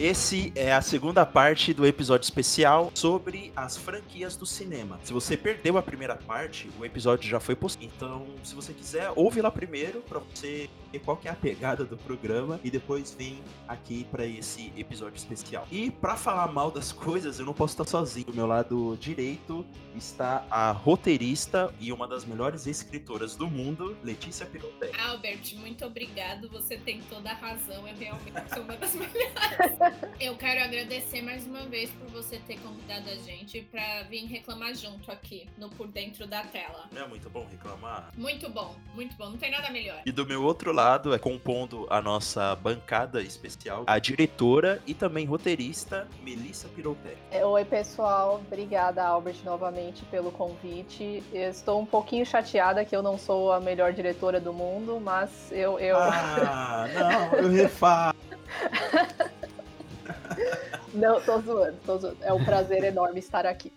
Esse é a segunda parte do episódio especial sobre as franquias do cinema. Se você perdeu a primeira parte, o episódio já foi postado. Então, se você quiser, ouve lá primeiro para você ver qual é a pegada do programa e depois vem aqui para esse episódio especial. E para falar mal das coisas, eu não posso estar sozinho. Do meu lado direito está a roteirista e uma das melhores escritoras do mundo, Letícia Piroté. Albert, muito obrigado. Você tem toda a razão. Eu realmente sou uma das melhores. Eu quero agradecer mais uma vez por você ter convidado a gente para vir reclamar junto aqui no Por Dentro da Tela. Não é muito bom reclamar? Muito bom, muito bom. Não tem nada melhor. E do meu outro lado, é compondo a nossa bancada especial, a diretora e também roteirista, Melissa Pirotec. Oi, pessoal. Obrigada, Albert, novamente pelo convite. Eu estou um pouquinho chateada que eu não sou a melhor diretora do mundo, mas eu. eu... Ah, não, eu refalo. Não, tô zoando, tô zoando. É um prazer enorme estar aqui.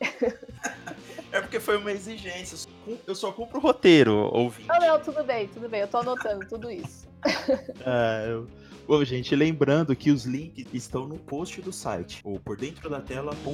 É porque foi uma exigência. Eu só cumpro o roteiro, ouvinte. Não, não, tudo bem, tudo bem. Eu tô anotando tudo isso. Ah, eu... Bom, gente, lembrando que os links estão no post do site, ou por dentro da tela.com.br.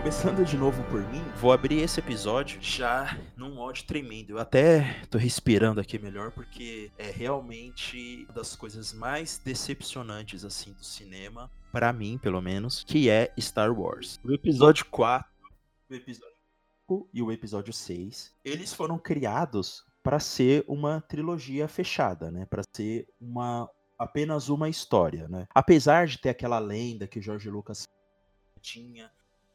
começando de novo por mim, vou abrir esse episódio já num ódio tremendo. Eu até tô respirando aqui melhor porque é realmente uma das coisas mais decepcionantes assim do cinema, pra mim, pelo menos, que é Star Wars. O episódio 4, o episódio 5 e o episódio 6, eles foram criados pra ser uma trilogia fechada, né? Pra ser uma apenas uma história, né? Apesar de ter aquela lenda que o George Lucas tinha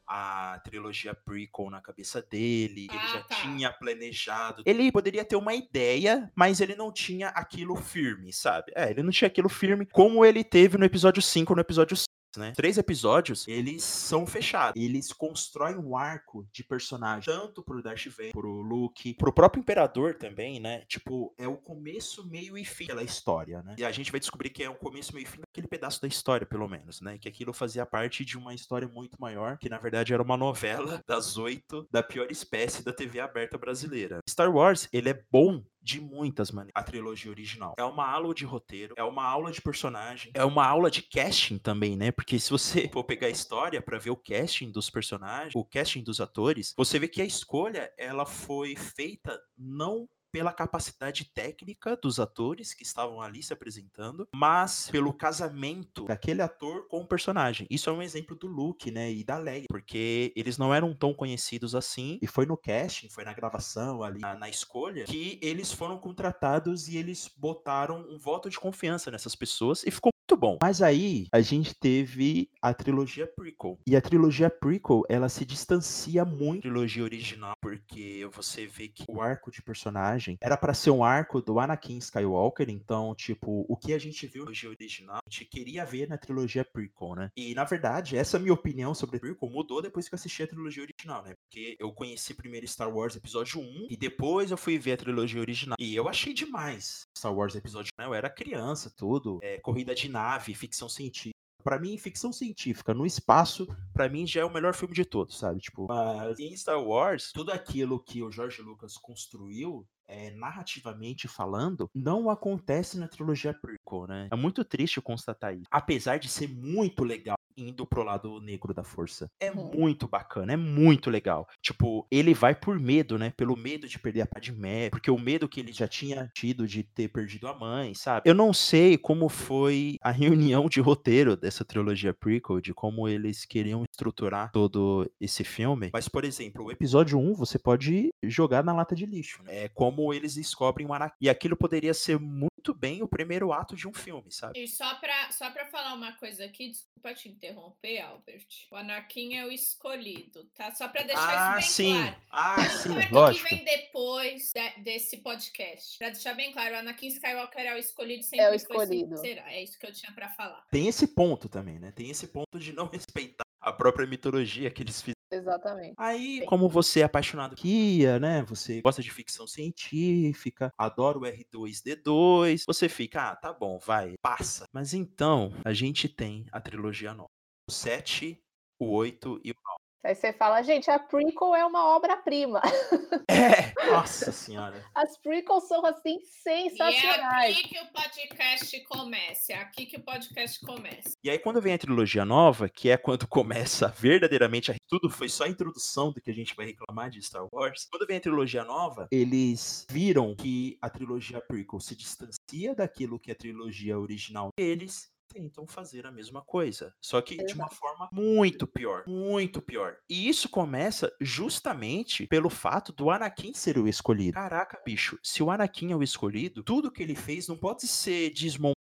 a trilogia prequel na cabeça dele, ele Ah, já tá. tinha planejado. Ele poderia ter uma ideia, mas ele não tinha aquilo firme, sabe? É, ele não tinha aquilo firme como ele teve no episódio 5 no episódio 6. Né? Três episódios, eles são fechados. Eles constroem um arco de personagem, tanto pro Darth Vader, pro Luke, pro próprio Imperador também, né? Tipo, é o começo, meio e fim da história, né? E a gente vai descobrir que é o começo, meio e fim daquele pedaço da história, pelo menos, né? Que aquilo fazia parte de uma história muito maior, que na verdade era uma novela das oito da pior espécie da TV aberta brasileira. Star Wars, ele é bom de muitas maneiras. A trilogia original. É uma aula de roteiro, é uma aula de personagem, é uma aula de casting também, né? Porque se você for pegar a história pra ver o casting dos personagens, o casting dos atores, você vê que a escolha ela foi feita não pela capacidade técnica dos atores que estavam ali se apresentando, mas pelo casamento daquele ator com o personagem. Isso é um exemplo do Luke, né, e da Leia, porque eles não eram tão conhecidos assim, e foi no casting, foi na gravação ali, na, na escolha, que eles foram contratados e eles botaram um voto de confiança nessas pessoas e ficou muito bom. Mas aí a gente teve a trilogia prequel. E a trilogia prequel, ela se distancia muito da trilogia original, porque você vê que o arco de personagem era pra ser um arco do Anakin Skywalker, então, tipo, o que a gente viu na trilogia original, a gente queria ver na trilogia prequel, né? E na verdade, essa minha opinião sobre prequel mudou depois que eu assisti a trilogia original, né? Porque eu conheci primeiro Star Wars episódio 1 e depois eu fui ver a trilogia original. E eu achei demais Star Wars episódio 1. Eu era criança, tudo, é, corrida de nave, ficção científica. Pra mim, ficção científica no espaço, pra mim já é o melhor filme de todos, sabe? Tipo, mas em Star Wars, tudo aquilo que o George Lucas construiu, é, narrativamente falando, não acontece na trilogia prequel, né? É muito triste constatar isso. Apesar de ser muito legal indo pro lado negro da força. É Uhum. muito bacana, é muito legal. Tipo, ele vai por medo, né? Pelo medo de perder a Padmé, porque o medo que ele já tinha tido de ter perdido a mãe, sabe? Eu não sei como foi a reunião de roteiro dessa trilogia prequel, de como eles queriam estruturar todo esse filme. Mas, por exemplo, o episódio 1 você pode jogar na lata de lixo. Né? É como eles descobrem o Anakin. E aquilo poderia ser muito bem o primeiro ato de um filme, sabe? E só pra, só pra falar uma coisa aqui, desculpa te interromper, Albert. O Anakin é o escolhido, tá? Só pra deixar ah, isso bem sim. claro. Ah, sim, Não é lógico. que vem depois de, desse podcast. Pra deixar bem claro, o Anakin Skywalker é o escolhido É sempre o foi, escolhido. será. É isso que eu tinha pra falar. Tem esse ponto também, né? Tem esse ponto de não respeitar a própria mitologia que eles fizeram. Exatamente. Aí, Sim. como você é apaixonado por guia, né? Você gosta de ficção científica, adora o R2D2, você fica, ah, tá bom, vai, passa. Mas então, a gente tem a trilogia nova. O 7, o 8 e o 9. Aí você fala, gente, a prequel é uma obra-prima. É! Nossa senhora. As prequels são, assim, E é sensacionais. aqui que o podcast começa. É aqui que o podcast começa. E aí, quando vem a trilogia nova, que é quando começa verdadeiramente a... tudo, foi só a introdução do que a gente vai reclamar de Star Wars. Quando vem a trilogia nova, eles viram que a trilogia prequel se distancia daquilo que é a trilogia original. E eles tentam fazer a mesma coisa, só que de uma forma muito pior, muito pior. E isso começa justamente pelo fato do Anakin ser o escolhido. Caraca, bicho, se o Anakin é o escolhido, tudo que ele fez não pode ser desmontado.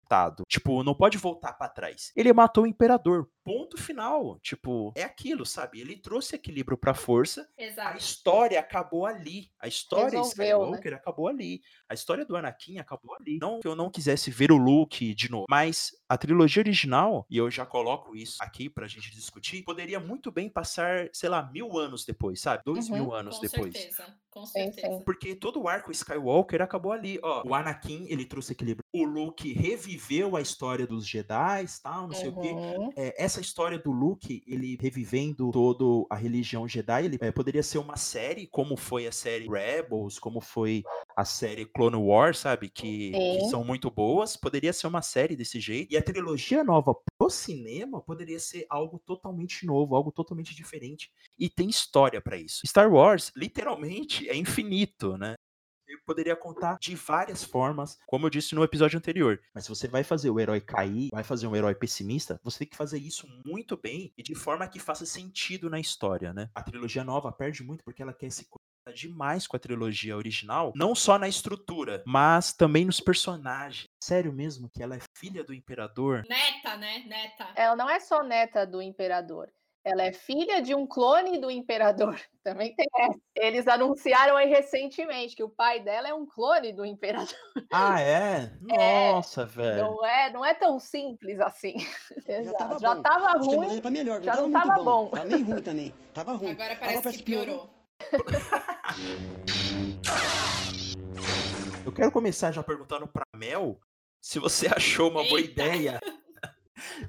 Tipo, não pode voltar pra trás. Ele matou o imperador. Ponto final. Tipo, é aquilo, sabe? Ele trouxe equilíbrio pra força. A Exato. história acabou ali. A história Resolveu, né? Skywalker acabou ali. A história do Anakin acabou ali. Não que eu não quisesse ver o Luke de novo, mas a trilogia original, e eu já coloco isso aqui pra gente discutir, poderia muito bem passar, sei lá, mil anos depois, sabe? Dois Uhum. mil anos Com depois. certeza. Com certeza. Porque todo o arco Skywalker acabou ali, ó. O Anakin, ele trouxe equilíbrio. O Luke reviveu a história dos Jedi, tal, não sei o quê. Uhum. É, essa história do Luke, ele revivendo toda a religião Jedi, ele é, poderia ser uma série, como foi a série Rebels, como foi a série Clone Wars, sabe? Que, que são muito boas. Poderia ser uma série desse jeito. E a trilogia nova pro cinema poderia ser algo totalmente novo, algo totalmente diferente. E tem história pra isso. Star Wars, literalmente, é infinito, né? Eu poderia contar de várias formas, como eu disse no episódio anterior. Mas se você vai fazer o herói cair, vai fazer um herói pessimista, você tem que fazer isso muito bem e de forma que faça sentido na história, né? A trilogia nova perde muito porque ela quer se conectar demais com a trilogia original, não só na estrutura, mas também nos personagens. Sério mesmo que ela é filha do imperador? Neta, né? Neta. Ela não é só neta do imperador. Ela é filha de um clone do imperador. Também tem essa. Eles anunciaram aí recentemente que o pai dela é um clone do imperador. Ah, é? É, Nossa, velho. Não é, não é tão simples assim. Exato. tava Já bom. tava ruim. pra melhor, já tava não tava bom. Tava nem ruim também. Tava ruim. Agora parece que piorou. Eu quero começar já perguntando pra Mel se você achou uma boa Eita. ideia.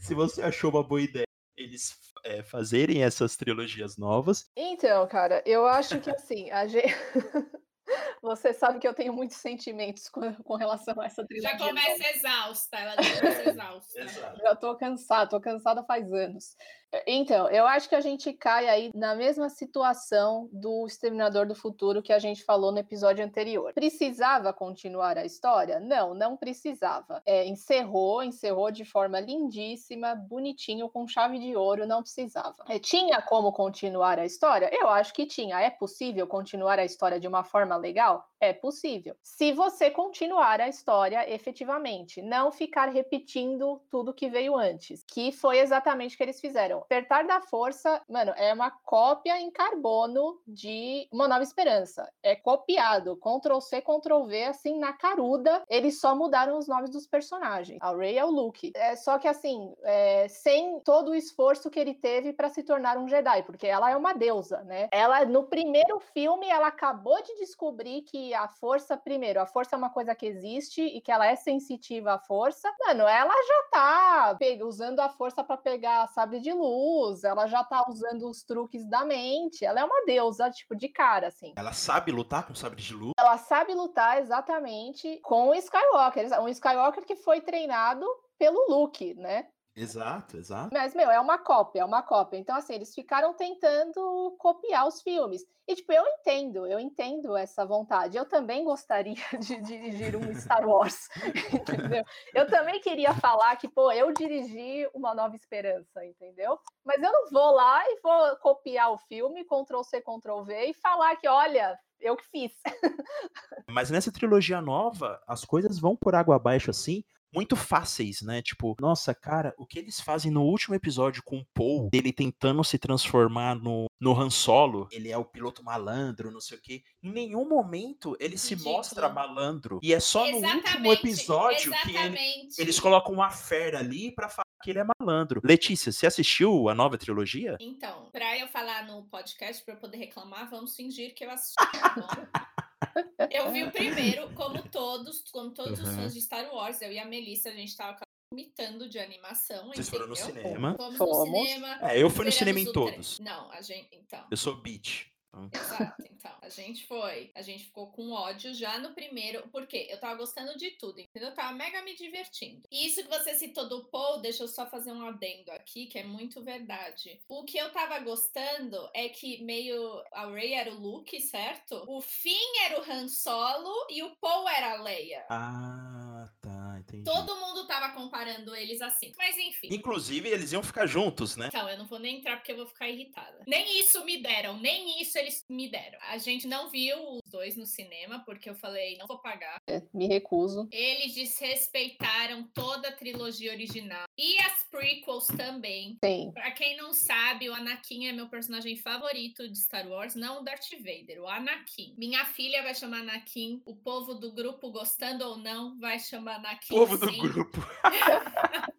se você achou uma boa ideia eles é, fazerem essas trilogias novas. Então, cara, eu acho que assim, a gente. Você sabe que eu tenho muitos sentimentos com, com relação a essa trilogia. Já começa exausta. Ela já começa exausta. Já tô cansada, tô cansada faz anos. Então, eu acho que a gente cai aí na mesma situação do Exterminador do Futuro que a gente falou no episódio anterior. Precisava continuar a história? Não, não precisava. É, encerrou, encerrou de forma lindíssima, bonitinho, com chave de ouro, não precisava. É, tinha como continuar a história? Eu acho que tinha. É possível continuar a história de uma forma legal? É possível. Se você continuar a história efetivamente, não ficar repetindo tudo que veio antes, que foi exatamente o que eles fizeram. Despertar da Força, mano, é uma cópia em carbono de Uma Nova Esperança. É copiado, Ctrl C, Ctrl V, assim, na caruda. Eles só mudaram os nomes dos personagens. A Rey é o Luke. É, só que, assim, é, sem todo o esforço que ele teve para se tornar um Jedi, porque ela é uma deusa, né? Ela, no primeiro filme, ela acabou de descobrir que a força, primeiro, a força é uma coisa que existe e que ela é sensitiva à força. Mano, ela já tá usando a força para pegar sabre de luz, ela já tá usando os truques da mente. Ela é uma deusa, tipo, de cara, assim. Ela sabe lutar com sabre de luz. Ela sabe lutar exatamente com o Skywalker. Um Skywalker que foi treinado pelo Luke, né? Exato, exato. Mas, meu, é uma cópia, é uma cópia. Então, assim, eles ficaram tentando copiar os filmes. E, tipo, eu entendo, eu entendo essa vontade. Eu também gostaria de dirigir um Star Wars, entendeu? Eu também queria falar que, pô, eu dirigi Uma Nova Esperança, entendeu? Mas eu não vou lá e vou copiar o filme, Ctrl-C, Ctrl-V, e falar que, olha, eu que fiz. Mas nessa trilogia nova, as coisas vão por água abaixo assim, muito fáceis, né? Tipo, nossa, cara, o que eles fazem no último episódio com o Paul, ele tentando se transformar no, no Han Solo, ele é o piloto malandro, não sei o quê. Em nenhum momento ele se mostra malandro. E é só Exatamente, no último episódio que ele, eles colocam uma fera ali pra falar que ele é malandro. Letícia, você assistiu a nova trilogia? Então, pra eu falar no podcast, pra eu poder reclamar, vamos fingir que eu assisti. Tá bom? Eu vi o primeiro, como todos, como todos uhum. os fãs de Star Wars, eu e a Melissa, a gente tava imitando de animação. Vocês foram no cinema? Fomos, Fomos. no cinema. É, eu fui no cinema em todos. Não, a gente. Então. Eu sou beat. Exato, então. A gente foi. A gente ficou com ódio já no primeiro. Porque eu tava gostando de tudo, entendeu? Eu tava mega me divertindo. E isso que você citou do Paul, deixa eu só fazer um adendo aqui, que é muito verdade. O que eu tava gostando é que meio. A Ray era o Luke, certo? O Finn era o Han Solo e o Paul era a Leia. Ah. Todo mundo tava comparando eles assim. Mas enfim. Inclusive, eles iam ficar juntos, né? Então, eu não vou nem entrar porque eu vou ficar irritada. Nem isso me deram, nem isso eles me deram. A gente não viu dois no cinema, porque eu falei, não vou pagar. É, me recuso. Eles desrespeitaram toda a trilogia original. E as prequels também. Sim. Pra quem não sabe, o Anakin é meu personagem favorito de Star Wars, não o Darth Vader, o Anakin. Minha filha vai chamar Anakin, o povo do grupo, gostando ou não, vai chamar Anakin. Povo sim. do grupo.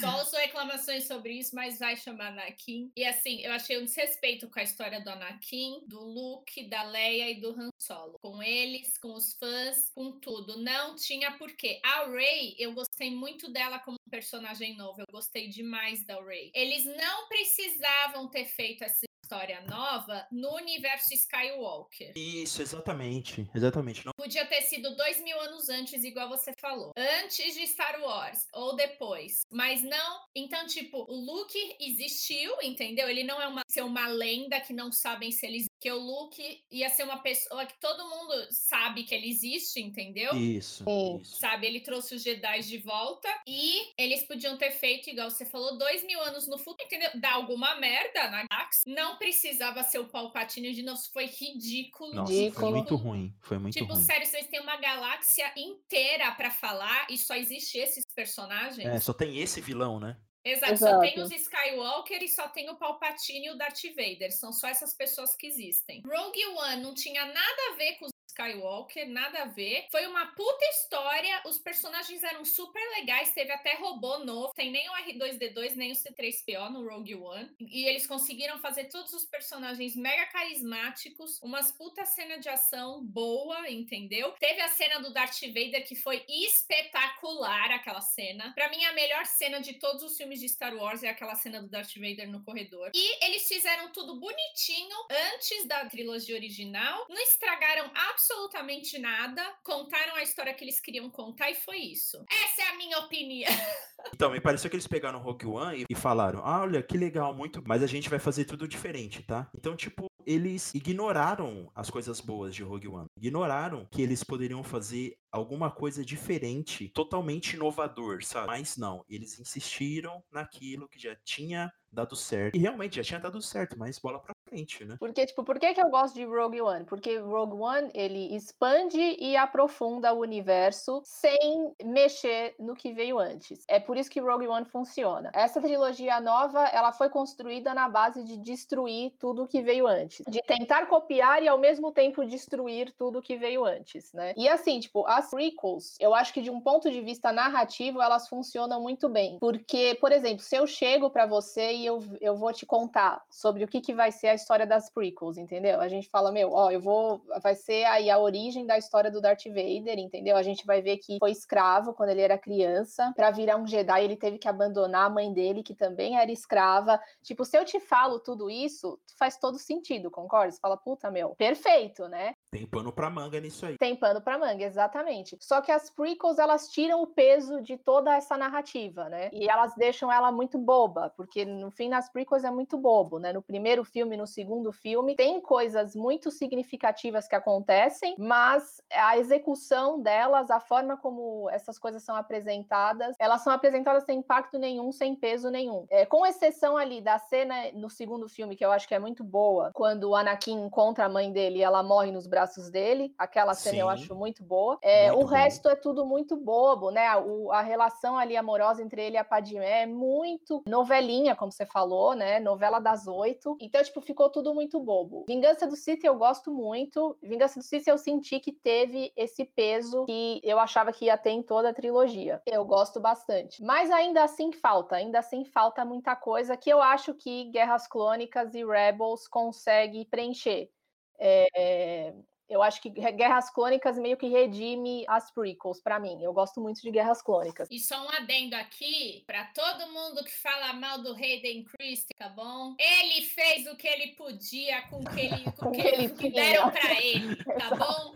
Só ouço reclamações sobre isso, mas vai chamar Anakin. E assim, eu achei um desrespeito com a história do Anakin, do Luke, da Leia e do Han Solo. Com eles, com os fãs, com tudo. Não tinha porquê. A Rey, eu gostei muito dela como personagem novo. Eu gostei demais da Rey. Eles não precisavam ter feito essa história nova no universo Skywalker. Isso, exatamente. Exatamente. Não... Podia ter sido dois mil anos antes, igual você falou. Antes de Star Wars, ou depois. Mas não. Então, tipo, o Luke existiu, entendeu? Ele não é uma, ser uma lenda que não sabem se ele que o Luke ia ser uma pessoa que todo mundo sabe que ele existe, entendeu? Isso, isso. Sabe, ele trouxe os Jedi de volta e eles podiam ter feito, igual você falou, dois mil anos no futuro, entendeu? Dar alguma merda na galáxia. Não precisava ser o Palpatine de novo, foi ridículo. Nossa, ridículo. foi muito ruim, foi muito tipo, ruim. Tipo, sério, vocês têm uma galáxia inteira para falar e só existe esses personagens? É, só tem esse vilão, né? Exato, Exato, só tem os Skywalker e só tem o Palpatine e o Darth Vader. São só essas pessoas que existem. Rogue One não tinha nada a ver com os Skywalker, nada a ver. Foi uma puta história, os personagens eram super legais, teve até robô novo, tem nem o R2D2, nem o C3PO no Rogue One. E eles conseguiram fazer todos os personagens mega carismáticos, umas puta cena de ação boa, entendeu? Teve a cena do Darth Vader que foi espetacular, aquela cena. Para mim, a melhor cena de todos os filmes de Star Wars é aquela cena do Darth Vader no corredor. E eles fizeram tudo bonitinho antes da trilogia original, não estragaram absolutamente absolutamente nada, contaram a história que eles queriam contar e foi isso. Essa é a minha opinião. Então, me pareceu que eles pegaram Rogue One e falaram: ah, olha, que legal, muito, mas a gente vai fazer tudo diferente, tá? Então, tipo, eles ignoraram as coisas boas de Rogue One. Ignoraram que eles poderiam fazer alguma coisa diferente, totalmente inovador, sabe? Mas não, eles insistiram naquilo que já tinha dado certo. E realmente já tinha dado certo, mas bola pra né? Porque, tipo, por que, que eu gosto de Rogue One? Porque Rogue One, ele expande e aprofunda o universo sem mexer no que veio antes. É por isso que Rogue One funciona. Essa trilogia nova, ela foi construída na base de destruir tudo que veio antes. De tentar copiar e ao mesmo tempo destruir tudo que veio antes, né? E assim, tipo, as prequels, eu acho que de um ponto de vista narrativo, elas funcionam muito bem. Porque, por exemplo, se eu chego para você e eu, eu vou te contar sobre o que, que vai ser a história das prequels, entendeu? A gente fala, meu, ó, eu vou. Vai ser aí a origem da história do Darth Vader, entendeu? A gente vai ver que foi escravo quando ele era criança. Para virar um Jedi, ele teve que abandonar a mãe dele, que também era escrava. Tipo, se eu te falo tudo isso, faz todo sentido, concorda? Você fala, puta, meu, perfeito, né? Tem pano pra manga nisso aí. Tem pano pra manga, exatamente. Só que as prequels, elas tiram o peso de toda essa narrativa, né? E elas deixam ela muito boba, porque no fim, nas prequels é muito bobo, né? No primeiro filme, no segundo filme, tem coisas muito significativas que acontecem, mas a execução delas, a forma como essas coisas são apresentadas, elas são apresentadas sem impacto nenhum, sem peso nenhum. É, com exceção ali da cena no segundo filme, que eu acho que é muito boa, quando o Anakin encontra a mãe dele e ela morre nos braços dele. Aquela cena Sim. eu acho muito boa. É, muito o bom. resto é tudo muito bobo, né? O, a relação ali amorosa entre ele e a Padmé é muito novelinha, como você falou, né? Novela das oito. Então, tipo, ficou tudo muito bobo. Vingança do Sith eu gosto muito. Vingança do Sith eu senti que teve esse peso que eu achava que ia ter em toda a trilogia. Eu gosto bastante. Mas ainda assim falta, ainda assim falta muita coisa que eu acho que Guerras Clônicas e Rebels consegue preencher. É, eu acho que Guerras Clônicas meio que redime as prequels para mim. Eu gosto muito de Guerras Clônicas. E só um adendo aqui para todo mundo que fala mal do Hayden Christie, tá bom? Ele fez o que ele podia com o que, ele, com que, ele que deram para ele, tá bom?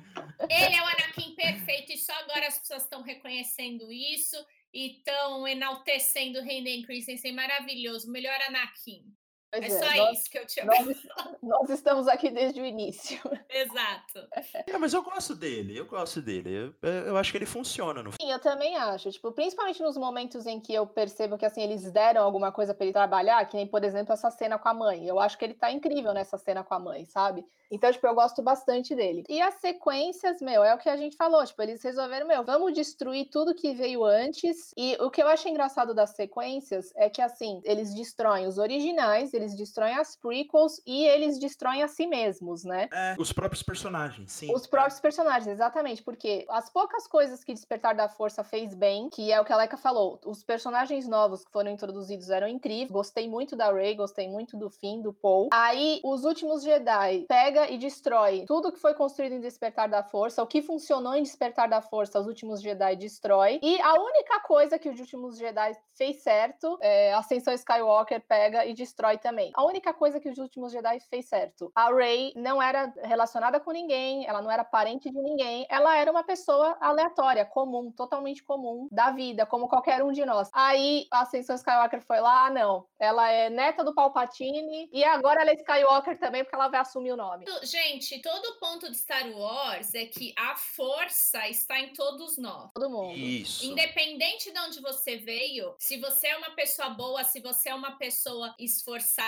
Ele é o Anakin perfeito e só agora as pessoas estão reconhecendo isso e estão enaltecendo o Hayden Christensen maravilhoso, melhor Anakin. Pois é, é só nós, isso que eu tinha nós, nós, estamos aqui desde o início. Exato. É, mas eu gosto dele, eu gosto dele. Eu, eu acho que ele funciona no Sim, eu também acho. Tipo, principalmente nos momentos em que eu percebo que assim, eles deram alguma coisa para ele trabalhar, que nem, por exemplo, essa cena com a mãe. Eu acho que ele tá incrível nessa cena com a mãe, sabe? Então, tipo, eu gosto bastante dele. E as sequências, meu, é o que a gente falou. Tipo, eles resolveram, meu, vamos destruir tudo que veio antes. E o que eu acho engraçado das sequências é que, assim, eles destroem os originais, eles destroem as prequels e eles destroem a si mesmos, né? É, os próprios personagens, sim. Os próprios personagens, exatamente. Porque as poucas coisas que Despertar da Força fez bem, que é o que a Leika falou, os personagens novos que foram introduzidos eram incríveis. Gostei muito da Rey, gostei muito do Finn, do Paul. Aí, os últimos Jedi pega pega e destrói tudo que foi construído em Despertar da Força, o que funcionou em Despertar da Força, os últimos Jedi destrói. E a única coisa que os últimos Jedi fez certo, é, Ascensão Skywalker pega e destrói também. A única coisa que os últimos Jedi fez certo. A Rey não era relacionada com ninguém, ela não era parente de ninguém, ela era uma pessoa aleatória, comum, totalmente comum da vida, como qualquer um de nós. Aí a Ascensão Skywalker foi lá, ah, não, ela é neta do Palpatine e agora ela é Skywalker também porque ela vai assumir o nome. Gente, todo o ponto de Star Wars é que a força está em todos nós. Todo mundo. Isso. Independente de onde você veio, se você é uma pessoa boa, se você é uma pessoa esforçada,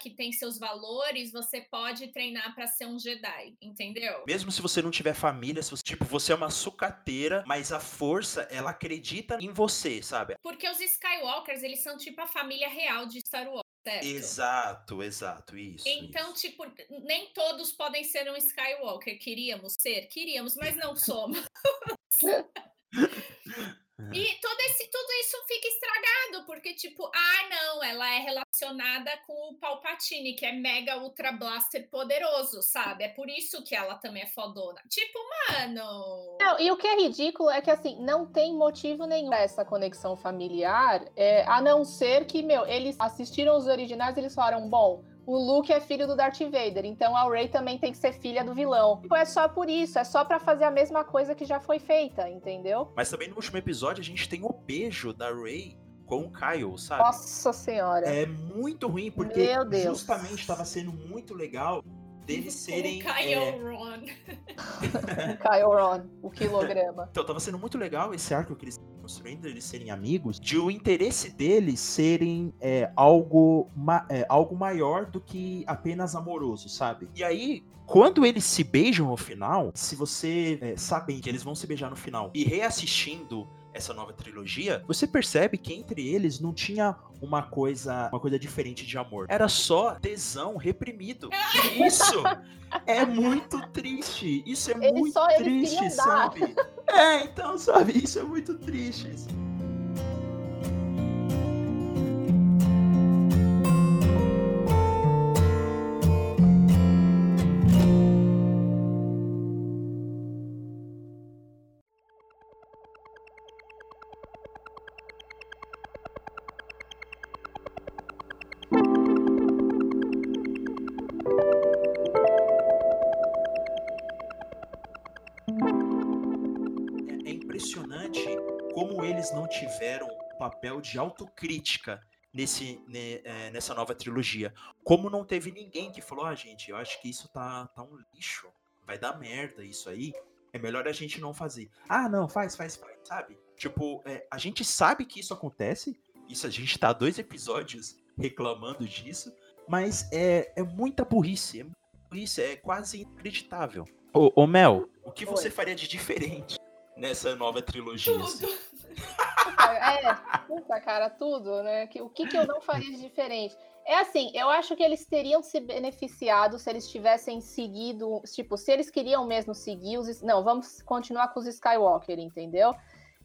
que tem seus valores, você pode treinar para ser um Jedi, entendeu? Mesmo se você não tiver família, se você, tipo, você é uma sucateira, mas a força, ela acredita em você, sabe? Porque os Skywalkers, eles são tipo a família real de Star Wars. Certo? Exato, exato, isso. Então, isso. tipo, nem todos podem ser um Skywalker. Queríamos ser? Queríamos, mas não somos. E todo esse, tudo isso fica estragado, porque, tipo, ah, não, ela é relacionada com o Palpatine, que é mega ultra blaster poderoso, sabe? É por isso que ela também é fodona. Tipo, mano. Não, e o que é ridículo é que, assim, não tem motivo nenhum pra essa conexão familiar, é, a não ser que, meu, eles assistiram os originais e eles falaram, bom o Luke é filho do Darth Vader, então a Rey também tem que ser filha do vilão. Tipo, é só por isso, é só para fazer a mesma coisa que já foi feita, entendeu? Mas também no último episódio a gente tem o beijo da Rey com o Kyle, sabe? Nossa senhora. É muito ruim, porque justamente estava sendo muito legal deles serem. O Kyle é... Ron. Kyle Ron, o quilograma. Então, tava sendo muito legal esse arco que eles construindo, eles serem amigos, de o interesse deles serem é, algo, ma é, algo maior do que apenas amoroso, sabe? E aí, quando eles se beijam no final, se você é, sabe que eles vão se beijar no final e reassistindo essa nova trilogia, você percebe que entre eles não tinha uma coisa, uma coisa diferente de amor. Era só tesão reprimido. E isso é muito triste. Isso é eles muito triste, sabe? É, então, sabe, isso é muito triste. Papel de autocrítica nesse, né, é, nessa nova trilogia. Como não teve ninguém que falou, ah, gente, eu acho que isso tá, tá um lixo, vai dar merda isso aí, é melhor a gente não fazer. Ah, não, faz, faz, faz, sabe? Tipo, é, a gente sabe que isso acontece, isso a gente tá dois episódios reclamando disso, mas é, é muita burrice, é burrice, é quase inacreditável. Ô, ô Mel, o que você Oi. faria de diferente nessa nova trilogia? Tudo. Assim? É, puta, cara, tudo, né? O que, que eu não faria de diferente? É assim, eu acho que eles teriam se beneficiado se eles tivessem seguido, tipo, se eles queriam mesmo seguir os. Não, vamos continuar com os Skywalker, entendeu?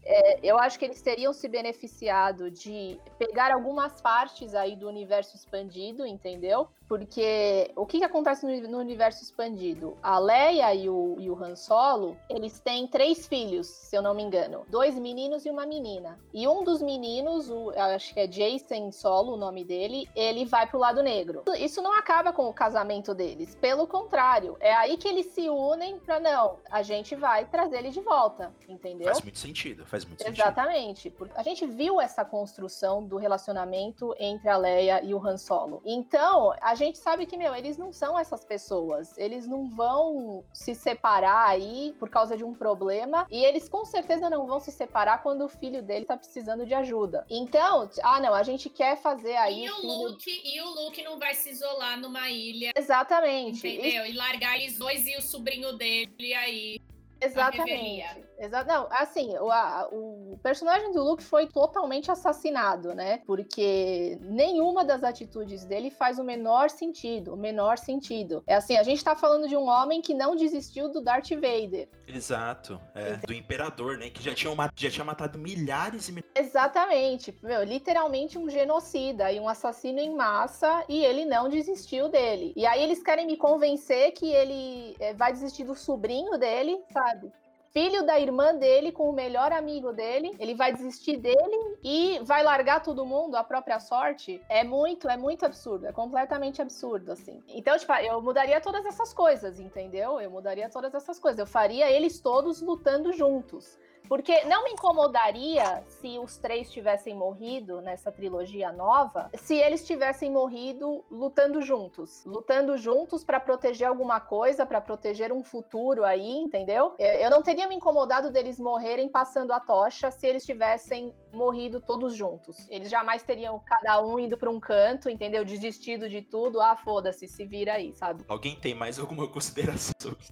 É, eu acho que eles teriam se beneficiado de pegar algumas partes aí do universo expandido, entendeu? Porque o que, que acontece no, no, universo expandido? A Leia e o, e o Han Solo, eles têm três filhos, se eu não me engano. Dois meninos e uma menina. E um dos meninos, o, acho que é Jason Solo, o nome dele, ele vai pro lado negro. Isso não acaba com o casamento deles. Pelo contrário, é aí que eles se unem pra, não, a gente vai trazer ele de volta, entendeu? Faz muito sentido, faz muito sentido. Exatamente. A gente viu essa construção do relacionamento entre a Leia e o Han Solo. Então, a gente sabe que, meu, eles não são essas pessoas. Eles não vão se separar aí por causa de um problema. E eles com certeza não vão se separar quando o filho dele tá precisando de ajuda. Então, ah, não, a gente quer fazer aí. E o, filho... Luke, e o Luke não vai se isolar numa ilha. Exatamente. Entendeu? E, e largar eles dois e o sobrinho dele aí. Exatamente. Exa não, assim, o, a, o personagem do Luke foi totalmente assassinado, né? Porque nenhuma das atitudes dele faz o menor sentido, o menor sentido. É assim, a gente tá falando de um homem que não desistiu do Darth Vader. Exato, é, do imperador, né? Que já tinha, já tinha matado milhares e milhares. Exatamente, meu, literalmente um genocida e um assassino em massa e ele não desistiu dele. E aí eles querem me convencer que ele é, vai desistir do sobrinho dele, sabe? Filho da irmã dele com o melhor amigo dele, ele vai desistir dele e vai largar todo mundo à própria sorte. É muito, é muito absurdo, é completamente absurdo, assim. Então, tipo, eu mudaria todas essas coisas, entendeu? Eu mudaria todas essas coisas. Eu faria eles todos lutando juntos. Porque não me incomodaria se os três tivessem morrido nessa trilogia nova, se eles tivessem morrido lutando juntos, lutando juntos para proteger alguma coisa, para proteger um futuro aí, entendeu? Eu não teria me incomodado deles morrerem passando a tocha se eles tivessem morrido todos juntos. Eles jamais teriam cada um indo para um canto, entendeu? Desistido de tudo. Ah, foda-se, se vira aí, sabe? Alguém tem mais alguma consideração sobre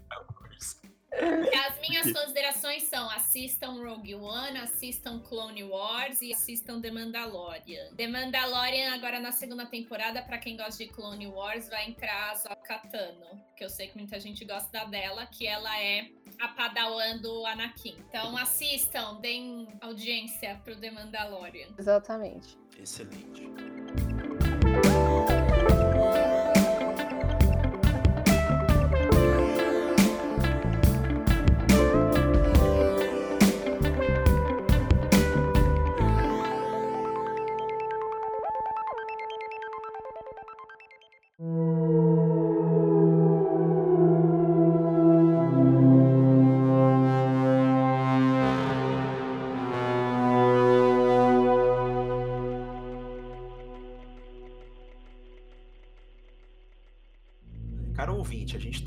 as minhas considerações são: assistam Rogue One, assistam Clone Wars e assistam The Mandalorian. The Mandalorian, agora na segunda temporada, para quem gosta de Clone Wars, vai entrar a Zocatano, Tano, que eu sei que muita gente gosta dela, que ela é a padawan do Anakin. Então assistam, deem audiência pro The Mandalorian. Exatamente. Excelente.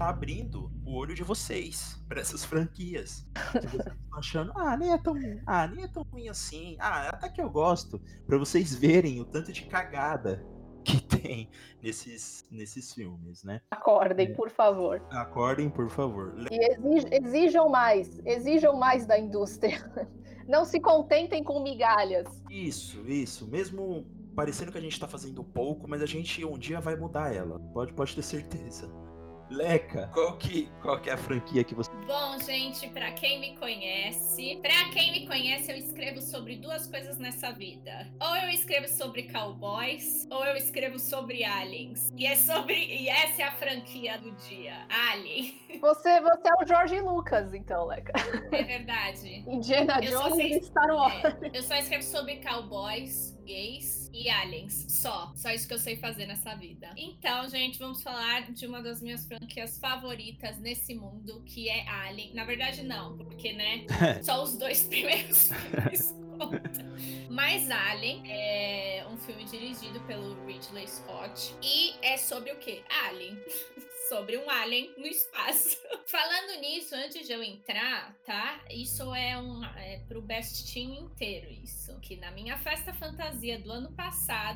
Está abrindo o olho de vocês para essas franquias. Que vocês estão achando, ah, nem é tão, ah, nem é tão ruim assim. Ah, até que eu gosto, para vocês verem o tanto de cagada que tem nesses, nesses filmes, né? Acordem, é. por favor. Acordem, por favor. E exijam mais, exijam mais da indústria. Não se contentem com migalhas. Isso, isso. Mesmo parecendo que a gente está fazendo pouco, mas a gente um dia vai mudar ela. Pode, pode ter certeza. Leca, qual que, qual que é a franquia que você. Bom, gente, para quem me conhece, para quem me conhece, eu escrevo sobre duas coisas nessa vida. Ou eu escrevo sobre cowboys, ou eu escrevo sobre aliens. E é sobre. E essa é a franquia do dia. Alien. Você, você é o George Lucas, então, Leca. É verdade. Indiana Jones e Star Wars. É, eu só escrevo sobre cowboys gays e aliens. Só. Só isso que eu sei fazer nessa vida. Então, gente, vamos falar de uma das minhas franquias favoritas nesse mundo, que é Alien. Na verdade, não, porque, né? só os dois primeiros filmes. Mas Alien é um filme dirigido pelo Ridley Scott e é sobre o quê? Alien. sobre um alien no espaço. Falando nisso, antes de eu entrar, tá? Isso é um é pro Best Team inteiro isso, que na minha festa fantasia do ano passado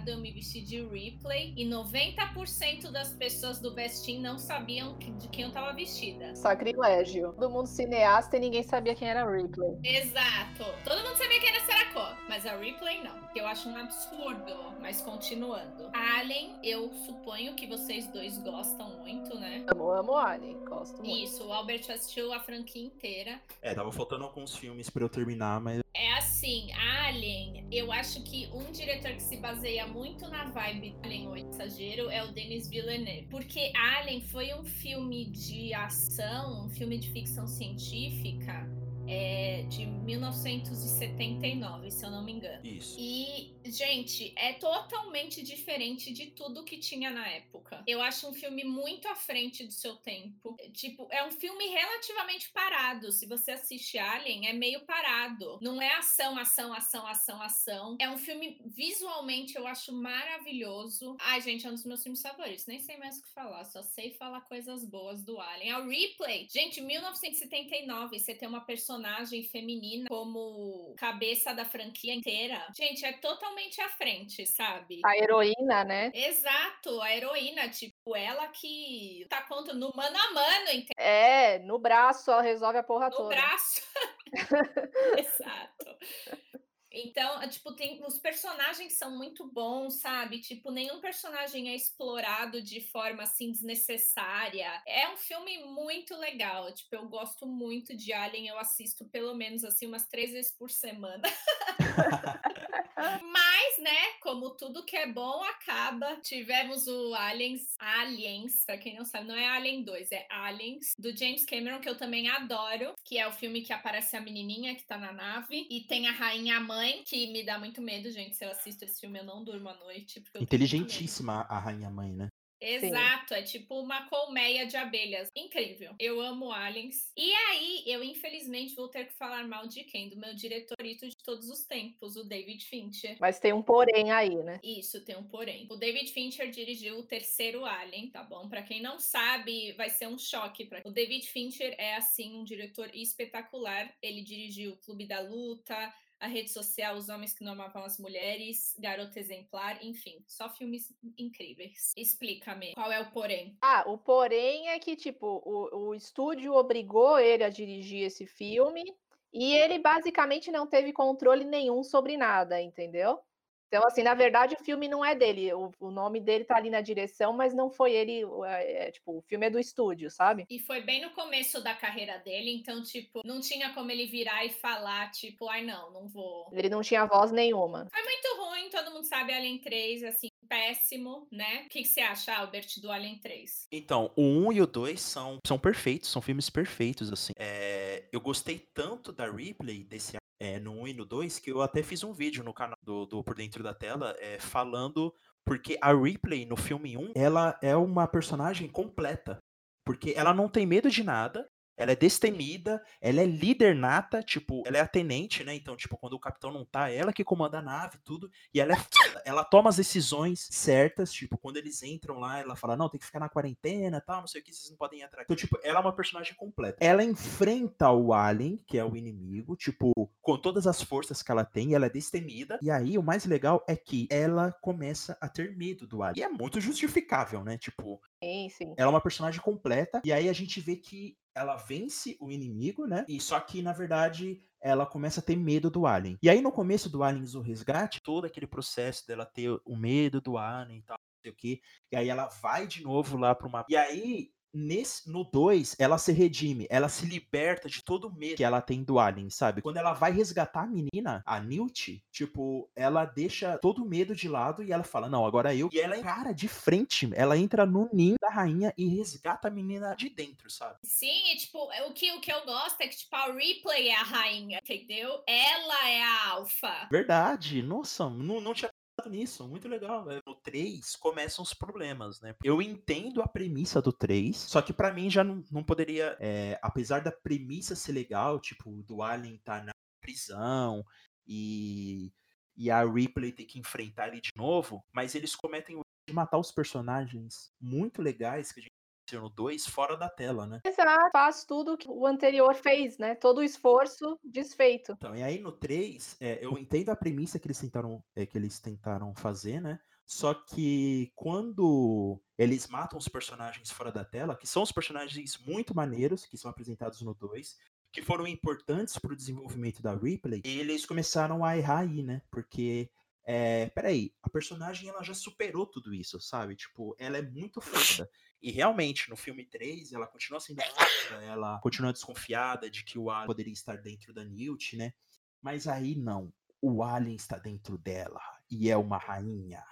eu me vesti de Ripley e 90% das pessoas do Best Team não sabiam de quem eu tava vestida. Sacrilégio. Todo mundo cineasta e ninguém sabia quem era Ripley. Exato. Todo mundo sabia quem era Connor, mas a Ripley não, que eu acho um absurdo. Mas continuando. Alien, eu suponho que vocês dois gostam muito, né? Amo, amo Alien, gosto muito. Isso, o Albert assistiu a franquia inteira. É, tava faltando alguns filmes para eu terminar, mas. É assim, Alien, eu acho que um diretor que se baseia muito na vibe Alien o Exagero é o Denis Villeneuve. Porque Alien foi um filme de ação, um filme de ficção científica é de 1979, se eu não me engano. Isso. E, gente, é totalmente diferente de tudo que tinha na época. Eu acho um filme muito à frente do seu tempo. Tipo, é um filme relativamente parado. Se você assiste Alien, é meio parado. Não é ação, ação, ação, ação, ação. É um filme visualmente eu acho maravilhoso. Ai, gente, é um dos meus filmes favoritos. Nem sei mais o que falar, só sei falar coisas boas do Alien. É o Replay. Gente, 1979, você tem uma personagem personagem feminina como cabeça da franquia inteira, gente, é totalmente à frente, sabe? A heroína, né? Exato, a heroína, tipo, ela que tá contra no mano a mano, entendeu? É, no braço ela resolve a porra no toda. No braço. Exato. Então, tipo, tem os personagens são muito bons, sabe? Tipo, nenhum personagem é explorado de forma assim desnecessária. É um filme muito legal. Tipo, eu gosto muito de Alien, eu assisto pelo menos assim umas três vezes por semana. Mas, né, como tudo que é bom acaba. Tivemos o Aliens, Aliens, para quem não sabe, não é Alien 2, é Aliens, do James Cameron, que eu também adoro, que é o filme que aparece a menininha que tá na nave, e tem a rainha mãe, que me dá muito medo, gente. Se eu assisto esse filme, eu não durmo à noite. Inteligentíssima a rainha mãe, né? Exato, Sim. é tipo uma colmeia de abelhas. Incrível. Eu amo aliens. E aí, eu infelizmente vou ter que falar mal de quem? Do meu diretorito de todos os tempos, o David Fincher. Mas tem um porém aí, né? Isso, tem um porém. O David Fincher dirigiu o terceiro Alien, tá bom? Para quem não sabe, vai ser um choque para O David Fincher é assim um diretor espetacular. Ele dirigiu o Clube da Luta, a rede social, os homens que não amavam as mulheres, garota exemplar, enfim, só filmes incríveis. Explica-me, qual é o porém? Ah, o porém é que, tipo, o, o estúdio obrigou ele a dirigir esse filme e ele basicamente não teve controle nenhum sobre nada, entendeu? Então, assim, na verdade, o filme não é dele. O, o nome dele tá ali na direção, mas não foi ele. É, é, tipo, o filme é do estúdio, sabe? E foi bem no começo da carreira dele, então, tipo, não tinha como ele virar e falar, tipo, ai, não, não vou. Ele não tinha voz nenhuma. Foi muito ruim, todo mundo sabe Alien 3, assim, péssimo, né? O que, que você acha, Albert, do Alien 3? Então, o 1 e o 2 são, são perfeitos, são filmes perfeitos, assim. É, eu gostei tanto da replay desse é, no 1 e no 2, que eu até fiz um vídeo no canal do, do Por Dentro da Tela é, falando porque a Ripley no filme 1, ela é uma personagem completa. Porque ela não tem medo de nada, ela é destemida, ela é líder nata, tipo, ela é a tenente, né? Então, tipo, quando o capitão não tá, ela que comanda a nave, tudo, e ela é ela toma as decisões certas, tipo, quando eles entram lá, ela fala: "Não, tem que ficar na quarentena, tal, não sei o que, vocês não podem entrar". Então, tipo, ela é uma personagem completa. Ela enfrenta o alien, que é o inimigo, tipo, com todas as forças que ela tem, ela é destemida. E aí, o mais legal é que ela começa a ter medo do alien. E é muito justificável, né? Tipo, Sim, sim. ela é uma personagem completa. E aí a gente vê que ela vence o inimigo, né? E só que, na verdade, ela começa a ter medo do Alien. E aí, no começo do Aliens o Resgate, todo aquele processo dela ter o medo do Alien e tal, não sei o quê. E aí ela vai de novo lá para uma. E aí, Nesse, no 2, ela se redime, ela se liberta de todo o medo que ela tem do Alien, sabe? Quando ela vai resgatar a menina, a Newt, tipo, ela deixa todo o medo de lado e ela fala, não, agora eu. E ela encara de frente, ela entra no ninho da rainha e resgata a menina de dentro, sabe? Sim, e tipo, o que, o que eu gosto é que, tipo, a Ripley é a rainha, entendeu? Ela é a alfa. Verdade, nossa, não, não tinha pensado nisso, muito legal. No 3 começam os problemas, né? Eu entendo a premissa do 3, só que para mim já não, não poderia, é, apesar da premissa ser legal, tipo, do Alien tá na prisão e, e a Ripley ter que enfrentar ele de novo, mas eles cometem o de matar os personagens muito legais que a gente no 2 fora da tela, né? Exato, faz tudo que o anterior fez, né? Todo o esforço desfeito. Então, e aí no 3, é, eu entendo a premissa que eles tentaram, é, que eles tentaram fazer, né? Só que quando eles matam os personagens fora da tela, que são os personagens muito maneiros, que são apresentados no 2, que foram importantes para o desenvolvimento da Ripley, eles começaram a errar aí, né? Porque é, peraí, a personagem ela já superou tudo isso, sabe? Tipo, ela é muito foda. E realmente, no filme 3, ela continua sendo foda, ela continua desconfiada de que o Alien poderia estar dentro da Newt, né? Mas aí não. O Alien está dentro dela e é uma rainha.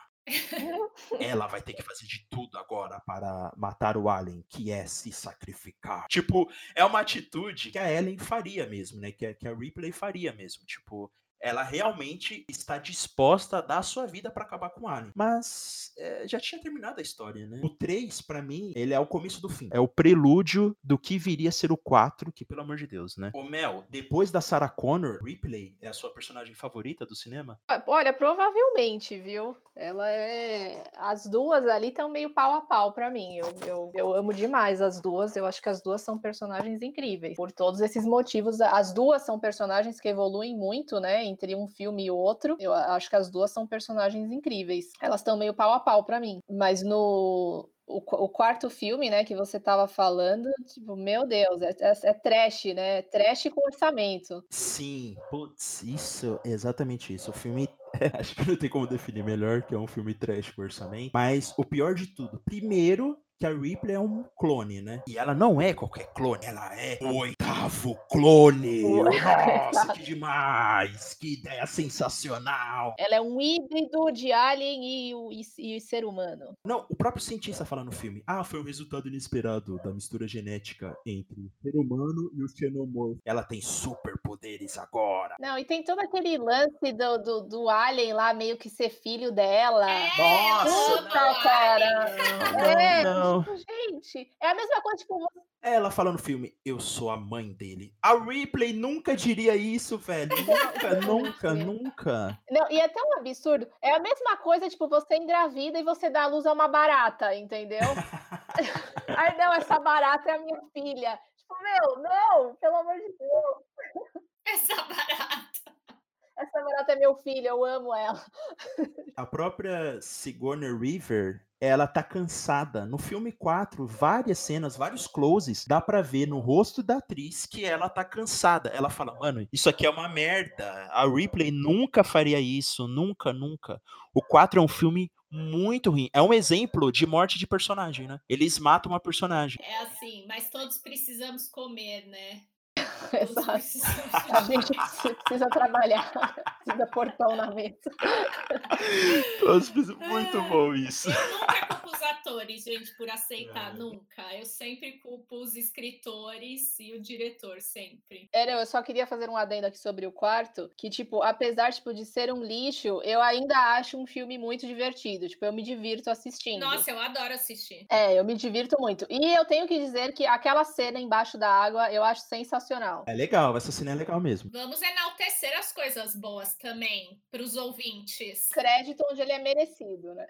Ela vai ter que fazer de tudo agora para matar o Alien, que é se sacrificar. Tipo, é uma atitude que a Ellen faria mesmo, né? Que a, que a Ripley faria mesmo. Tipo, ela realmente está disposta a dar a sua vida para acabar com o Alien. Mas é, já tinha terminado a história, né? O 3, para mim, ele é o começo do fim. É o prelúdio do que viria a ser o 4, que pelo amor de Deus, né? O Mel, depois da Sarah Connor, Ripley é a sua personagem favorita do cinema? Olha, provavelmente, viu? Ela é. As duas ali estão meio pau a pau para mim. Eu, eu, eu amo demais as duas. Eu acho que as duas são personagens incríveis. Por todos esses motivos, as duas são personagens que evoluem muito, né? Entre um filme e outro. Eu acho que as duas são personagens incríveis. Elas estão meio pau a pau para mim. Mas no o, o, quarto filme, né, que você tava falando, tipo, meu Deus, é, é, é trash, né? Trash com orçamento. Sim, putz, isso, exatamente isso. O filme, acho que não tem como definir melhor que é um filme trash com orçamento. Mas o pior de tudo, primeiro, que a Ripley é um clone, né? E ela não é qualquer clone, ela é o oitavo clone. Nossa, que demais! Que ideia sensacional! Ela é um híbrido de alien e, e, e ser humano. Não, o próprio cientista fala no filme: ah, foi um resultado inesperado da mistura genética entre o ser humano e o xenomorfo. Ela tem superpoderes agora. Não, e tem todo aquele lance do, do, do alien lá meio que ser filho dela. É, Nossa! Puta, cara! É, não não. Tipo, gente, é a mesma coisa, tipo. Ela fala no filme, eu sou a mãe dele. A Ripley nunca diria isso, velho. Nunca, nunca, nunca. Não, e é tão absurdo. É a mesma coisa, tipo, você engravida e você dá a luz a uma barata, entendeu? Ai, não, essa barata é a minha filha. Tipo, meu, não, pelo amor de Deus. Essa barata. Essa barata é meu filho, eu amo ela. A própria Sigourney River ela tá cansada. No filme 4, várias cenas, vários closes, dá para ver no rosto da atriz que ela tá cansada. Ela fala: "Mano, isso aqui é uma merda. A Ripley nunca faria isso, nunca, nunca". O 4 é um filme muito ruim. É um exemplo de morte de personagem, né? Eles matam uma personagem. É assim, mas todos precisamos comer, né? Exato. A gente precisa trabalhar, precisa pôr pão na mesa. Todos precisam... Muito bom isso. Eu nunca culpo os atores, gente, por aceitar, é. nunca. Eu sempre culpo os escritores e o diretor, sempre. Era, eu só queria fazer um adendo aqui sobre o quarto, que, tipo, apesar, tipo, de ser um lixo, eu ainda acho um filme muito divertido. Tipo, eu me divirto assistindo. Nossa, eu adoro assistir. É, eu me divirto muito. E eu tenho que dizer que aquela cena embaixo da água, eu acho sensacional legal. É legal, essa cena é legal mesmo. Vamos enaltecer as coisas boas também para os ouvintes. Crédito onde ele é merecido, né?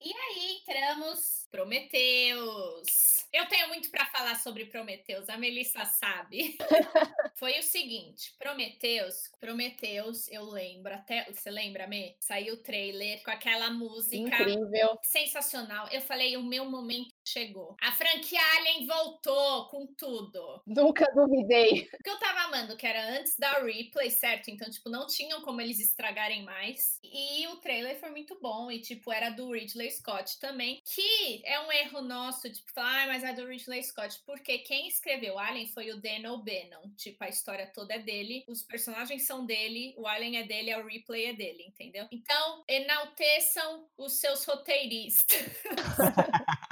E aí entramos Prometeus. Eu tenho muito para falar sobre Prometeus, a Melissa sabe. Foi o seguinte, Prometeus, Prometeus, eu lembro até, você lembra, Me? Saiu o trailer com aquela música incrível, sensacional. Eu falei, o meu momento chegou. A franquia Alien voltou com tudo. Nunca duvidei. O que eu tava amando, que era antes da replay, certo? Então, tipo, não tinham como eles estragarem mais. E o trailer foi muito bom. E, tipo, era do Ridley Scott também. Que é um erro nosso, tipo, falar, ah, mas é do Ridley Scott. Porque quem escreveu Alien foi o Dan O'Bannon. Tipo, a história toda é dele, os personagens são dele, o Alien é dele, a replay é dele, entendeu? Então, enalteçam os seus roteiristas.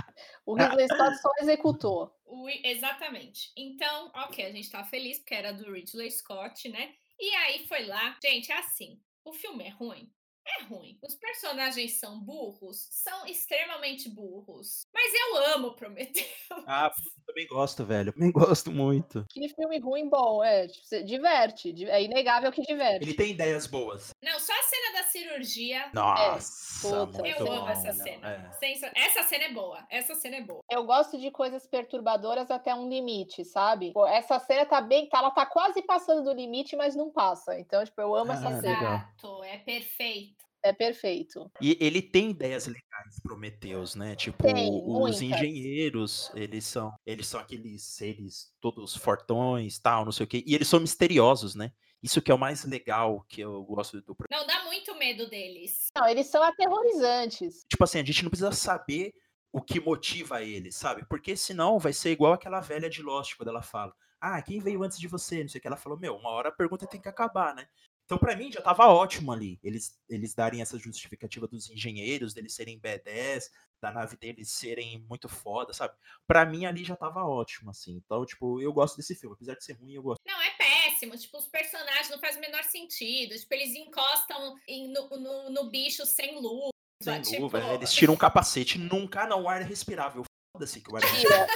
O Ridley Scott só executou. O, exatamente. Então, ok, a gente tá feliz porque era do Ridley Scott, né? E aí foi lá. Gente, é assim. O filme é ruim? É ruim. Os personagens são burros, são extremamente burros. Mas eu amo Prometeu. Ah, eu também gosto, velho. Eu também gosto muito. Que filme ruim bom, é. Tipo, você diverte. É inegável que diverte. Ele tem ideias boas. Não, só a cena da cirurgia. Nossa, puta, Eu amo bom, essa meu, cena. é. Essa cena é boa. Essa cena é boa. Eu gosto de coisas perturbadoras até um limite, sabe? Pô, essa cena tá bem. tá- Ela tá quase passando do limite, mas não passa. Então, tipo, eu amo essa Ah, cena. legal. Exato, é perfeito. É perfeito. E ele tem ideias legais, Prometeus, né? Tipo, Tem, os muitas. engenheiros, eles são, eles são aqueles seres todos fortões, tal, não sei o quê. E eles são misteriosos, né? Isso que é o mais legal que eu gosto do pro- Não dá muito medo deles. Não, eles são aterrorizantes. Tipo assim, a gente não precisa saber o que motiva eles, sabe? Porque senão vai ser igual aquela velha de Lost quando ela fala: "Ah, quem veio antes de você?", não sei o que ela falou: "Meu, uma hora a pergunta tem que acabar, né?" Então, pra mim, já tava ótimo ali. Eles, eles darem essa justificativa dos engenheiros, deles serem B10, da nave deles serem muito foda, sabe? Pra mim, ali já tava ótimo, assim. Então, tipo, eu gosto desse filme. Apesar de ser ruim, eu gosto. Não, é péssimo. Tipo, os personagens não faz o menor sentido. Tipo, eles encostam em- no, no, no bicho sem luz. Sem tipo, luva, é, eles tiram um capacete. Nunca não, o ar é respirável. Foda-se que o ar é Tira.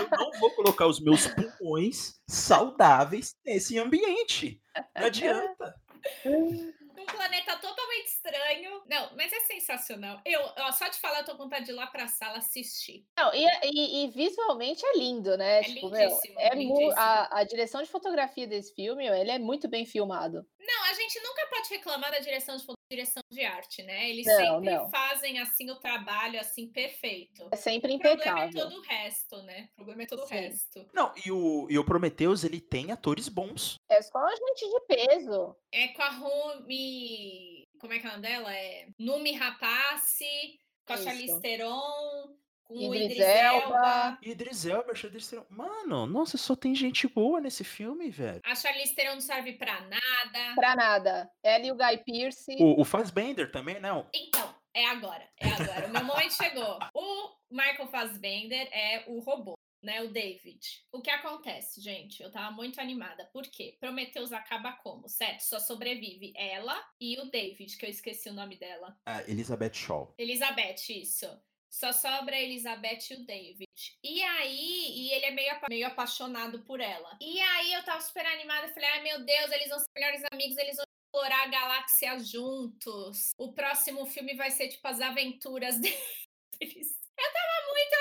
Eu não vou colocar os meus pulmões saudáveis nesse ambiente. Não adianta. Um planeta totalmente estranho. Não, mas é sensacional. Eu, ó, só de falar, eu tô com vontade de ir lá pra sala assistir. Não, e, e- e visualmente é lindo, né? É tipo, meu, lindíssimo, é mu- lindíssimo. a, a direção de fotografia desse filme, ele é muito bem filmado. Não, a gente nunca pode reclamar da direção de foto- direção de arte, né? Eles Não, sempre não. fazem assim o trabalho assim perfeito. É sempre O problema é impecável. todo o resto, né? O problema é todo o Sim. resto. Não, e o, e o Prometheus, ele tem atores bons. É só gente de peso. É com a Rumi. Como é que é o nome dela? É Numi Rapace, com a. Charlize Theron, com o Idris Idris Elba. Elba. Idris Elba, Charlize Theron. Mano, nossa, só tem gente boa nesse filme, velho. A Charlize Theron não serve pra nada. Pra nada. Ela e o Guy Pearce. O, o Fassbender também, né? Então, é agora, é agora. O meu momento chegou. O Michael Fassbender é o robô, né? O David. O que acontece, gente? Eu tava muito animada. Por quê? Prometheus acaba como? Certo? Só sobrevive ela e o David, que eu esqueci o nome dela. A Elizabeth Shaw. Elizabeth, isso. Só sobra a Elizabeth e o David. E aí, e ele é meio, meio apaixonado por ela. E aí eu tava super animada, falei, ai meu Deus, eles vão ser melhores amigos, eles vão explorar a galáxia juntos. O próximo filme vai ser tipo as aventuras deles. Eu tava muito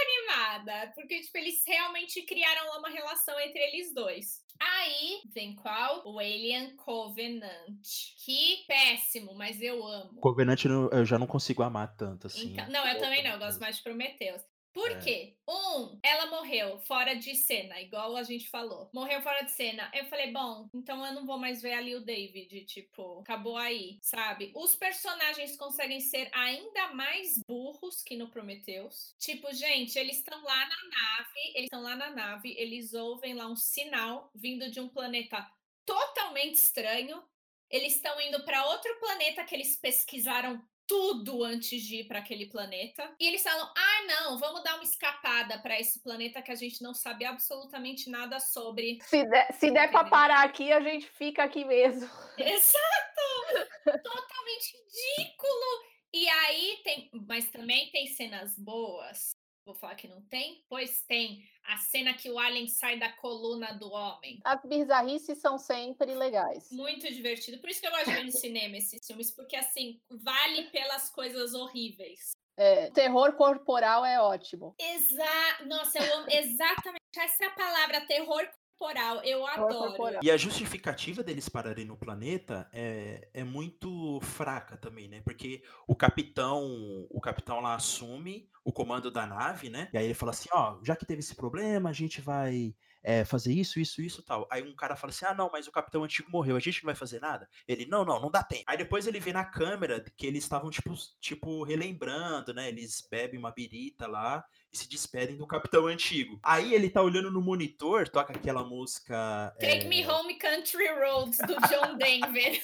porque tipo, eles realmente criaram lá uma relação entre eles dois. Aí vem qual? O Alien Covenant. Que péssimo, mas eu amo. Covenant eu já não consigo amar tanto assim. Então, não, eu também não, eu gosto mais de Prometheus. Por É. quê? Um, ela morreu fora de cena, igual a gente falou. Morreu fora de cena. Eu falei, bom, então eu não vou mais ver ali o David, tipo, acabou aí, sabe? Os personagens conseguem ser ainda mais burros que no Prometheus. Tipo, gente, eles estão lá na nave, eles estão lá na nave, eles ouvem lá um sinal vindo de um planeta totalmente estranho. Eles estão indo para outro planeta que eles pesquisaram tudo antes de ir para aquele planeta. E eles falam: ah, não, vamos dar uma escapada para esse planeta que a gente não sabe absolutamente nada sobre. Se der, se der Entendeu? parar aqui, a gente fica aqui mesmo. Exato! Totalmente ridículo! E aí tem. Mas também tem cenas boas. Vou falar que não tem? Pois tem. A cena que o alien sai da coluna do homem. As bizarrices são sempre legais. Muito divertido. Por isso que eu gosto de ver no cinema esses filmes, porque assim, vale pelas coisas horríveis. É, terror corporal é ótimo. Exa Nossa, eu amo exatamente essa é a palavra, terror corporal. Eu adoro. corporal. E a justificativa deles pararem no planeta é, é muito fraca também, né? Porque o capitão, o capitão lá assume o comando da nave, né? E aí ele fala assim, ó, já que teve esse problema, a gente vai é, fazer isso, isso, isso, tal. Aí um cara fala assim, ah, não, mas o capitão antigo morreu, a gente não vai fazer nada? Ele, não, não, não dá tempo. Aí depois ele vê na câmera que eles estavam, tipo, tipo, relembrando, né? Eles bebem uma birita lá e se despedem do capitão antigo. Aí ele tá olhando no monitor, toca aquela música... Take é, Me Home Country Roads, do John Denver.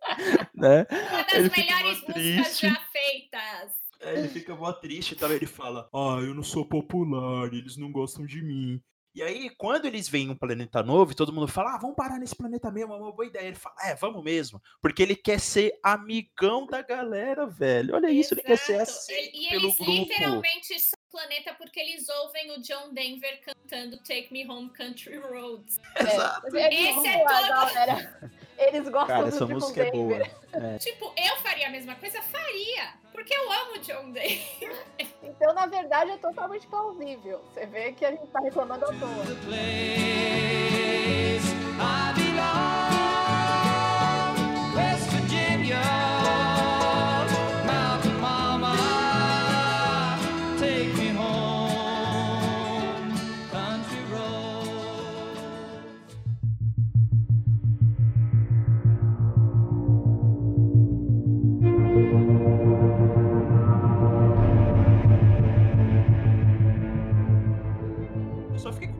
né? Uma das Ele melhores músicas já feitas. Aí ele fica mó triste e tal. Ele fala: Ah, eu não sou popular, eles não gostam de mim. E aí, quando eles veem um planeta novo e todo mundo fala, ah, vamos parar nesse planeta mesmo, é uma boa ideia. Ele fala, é, vamos mesmo. Porque ele quer ser amigão da galera, velho. Olha isso, ele quer ser aceito e pelo eles grupo. literalmente são planeta porque eles ouvem o John Denver cantando Take Me Home Country Roads. Exato. É, Esse é todo- galera. Eles gostam Cara, do essa John música é boa. Denver. É. Tipo, eu faria a mesma coisa? Faria! Porque eu amo o John Denver. Então, na verdade, é totalmente plausível. Você vê que a gente tá reclamando à toa.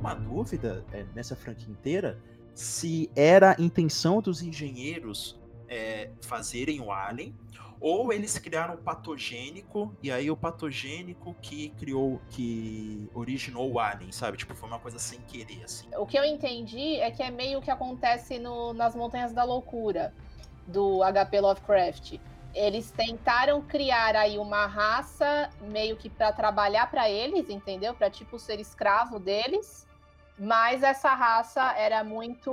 Uma dúvida é, nessa franquia inteira se era a intenção dos engenheiros é, fazerem o Alien ou eles criaram o patogênico e aí o patogênico que criou, que originou o Alien, sabe? Tipo, foi uma coisa sem querer, assim. O que eu entendi é que é meio que acontece no- nas Montanhas da Loucura, do HP Lovecraft. Eles tentaram criar aí uma raça meio que para trabalhar para eles, entendeu? Para tipo ser escravo deles. Mas essa raça era muito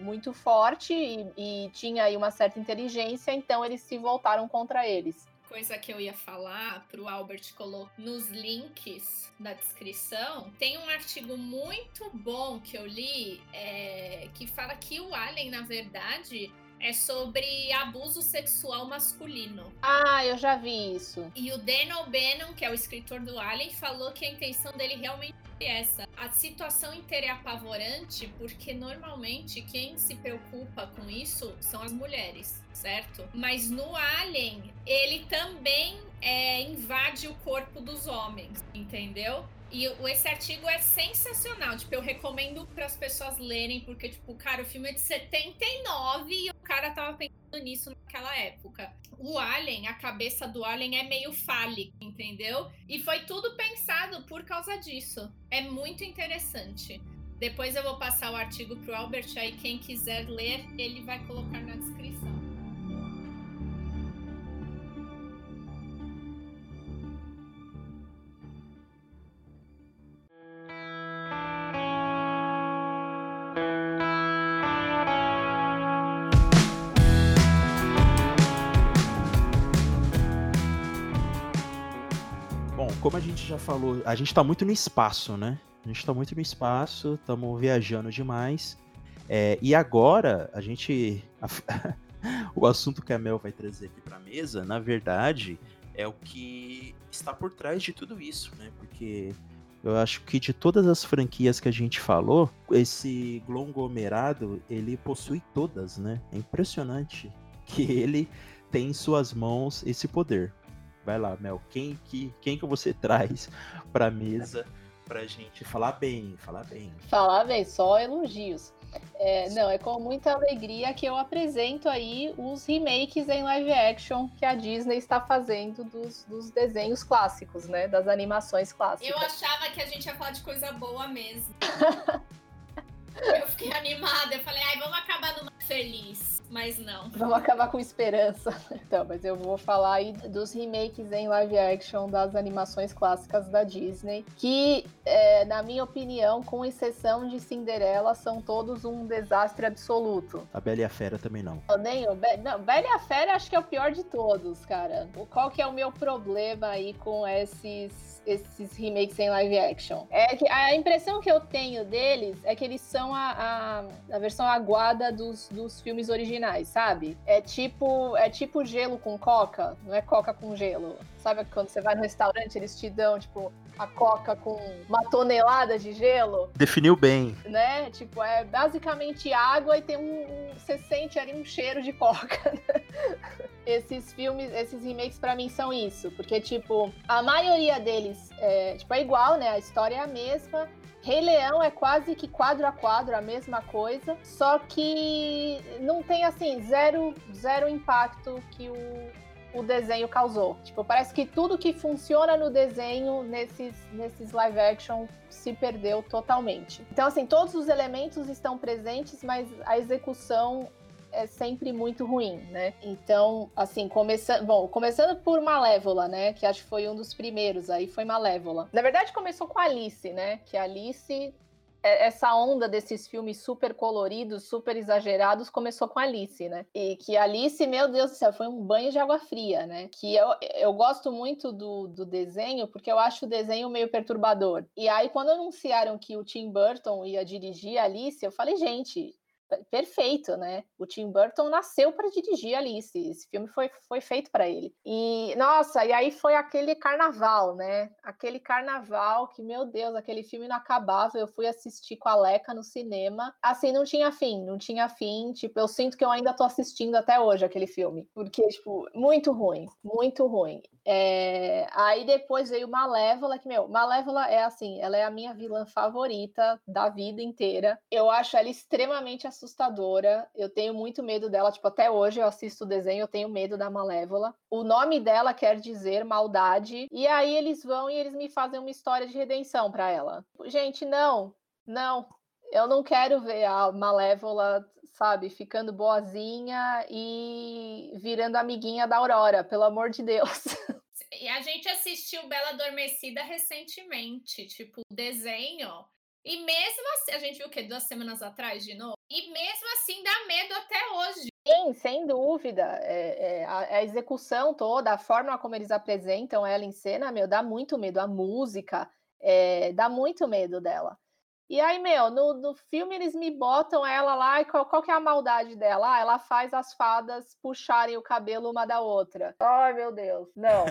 muito forte e, e tinha aí uma certa inteligência, então eles se voltaram contra eles. Coisa que eu ia falar pro Albert colocar nos links da descrição. Tem um artigo muito bom que eu li é, que fala que o Alien, na verdade, é sobre abuso sexual masculino. Ah, eu já vi isso. E o Dan O'Bannon, que é o escritor do Alien, falou que a intenção dele realmente é essa. A situação inteira é apavorante porque normalmente quem se preocupa com isso são as mulheres, certo? Mas no Alien, ele também é, invade o corpo dos homens, entendeu? E esse artigo é sensacional. Tipo, eu recomendo para as pessoas lerem, porque, tipo, cara, o filme é de 79 e o cara tava pensando nisso naquela época. O Alien, a cabeça do Alien é meio fálica, entendeu? E foi tudo pensado por causa disso. É muito interessante. Depois eu vou passar o artigo pro Albert, aí quem quiser ler, ele vai colocar na descrição. Como a gente já falou, a gente tá muito no espaço, né? A gente tá muito no espaço, estamos viajando demais. É, e agora, a gente. a- o assunto que a Mel vai trazer aqui pra mesa, na verdade, é o que está por trás de tudo isso, né? Porque eu acho que de todas as franquias que a gente falou, esse conglomerado, ele possui todas, né? É impressionante que ele tem em suas mãos esse poder. Vai lá, Mel. Quem que, quem que você traz pra mesa pra gente falar bem, falar bem? Falar bem, só elogios. É, não, é com muita alegria que eu apresento aí os remakes em live action que a Disney está fazendo dos, dos desenhos clássicos, né? Das animações clássicas. Eu achava que a gente ia falar de coisa boa mesmo. eu fiquei animada, eu falei, ai, vamos acabar numa feliz. Mas não. Vamos acabar com esperança. Então, mas eu vou falar aí dos remakes em live action das animações clássicas da Disney, que, é, na minha opinião, com exceção de Cinderela, são todos um desastre absoluto. A Bela e a Fera também não. Eu nem o Be não, Bela e a Fera acho que é o pior de todos, cara. O- Qual que é o meu problema aí com esses esses remakes em live action? É que a impressão que eu tenho deles é que eles são a, a, a versão aguada dos, dos filmes originais, sabe? É tipo é tipo gelo com coca, não é coca com gelo. Sabe quando você vai no restaurante eles te dão tipo a coca com uma tonelada de gelo? Definiu bem. né? Tipo, é basicamente água e tem um, um- Você sente ali um cheiro de coca. né? Esses filmes, esses remakes pra mim são isso. Porque, tipo, a maioria deles é, tipo, é igual, né? A história é a mesma. Rei Leão é quase que quadro a quadro a mesma coisa, só que não tem assim zero zero impacto que o o desenho causou. Tipo, parece que tudo que funciona no desenho, nesses, nesses live action, se perdeu totalmente. Então, assim, todos os elementos estão presentes, mas a execução é sempre muito ruim, né? Então, assim, começando, bom, começando por Malévola, né, que acho que foi um dos primeiros, aí foi Malévola. Na verdade, começou com Alice, né? Que Alice é- essa onda desses filmes super coloridos, super exagerados, começou com Alice, né? E que Alice, meu Deus do céu, foi um banho de água fria, né? Que eu, eu gosto muito do, do desenho, porque eu acho o desenho meio perturbador. E aí, quando anunciaram que o Tim Burton ia dirigir Alice, eu falei, gente. Per- Perfeito, né? O Tim Burton nasceu para dirigir Alice. Esse filme foi, foi feito para ele. E, nossa, e aí foi aquele carnaval, né? Aquele carnaval que, meu Deus, aquele filme acabava. Eu fui assistir com a Leca no cinema. Assim, não tinha fim, não tinha fim. Tipo, eu sinto que eu ainda tô assistindo até hoje aquele filme. Porque, tipo, muito ruim, muito ruim. É, Aí depois veio Malévola, que, meu, Malévola é assim, ela é a minha vilã favorita da vida inteira. Eu acho ela extremamente assustadora. Eu tenho muito medo dela, tipo, até hoje eu assisto o desenho, eu tenho medo da Malévola. O nome dela quer dizer maldade. E aí eles vão e eles me fazem uma história de redenção pra ela. Gente, não, não. Eu não quero ver a Malévola, sabe, ficando boazinha e virando amiguinha da Aurora, pelo amor de Deus. E a gente assistiu Bela Adormecida recentemente, tipo, o desenho. E mesmo assim, a gente viu o quê? Duas semanas atrás de novo? E mesmo assim dá medo até hoje. Sim, sem dúvida. É, é, a, a execução toda, a forma como eles apresentam ela em cena, meu, dá muito medo. A música, é, dá muito medo dela. E aí, meu, no, no filme eles me botam ela lá, e qual, qual que é a maldade dela? Ah, ela faz as fadas puxarem o cabelo uma da outra. Ai, meu Deus, não.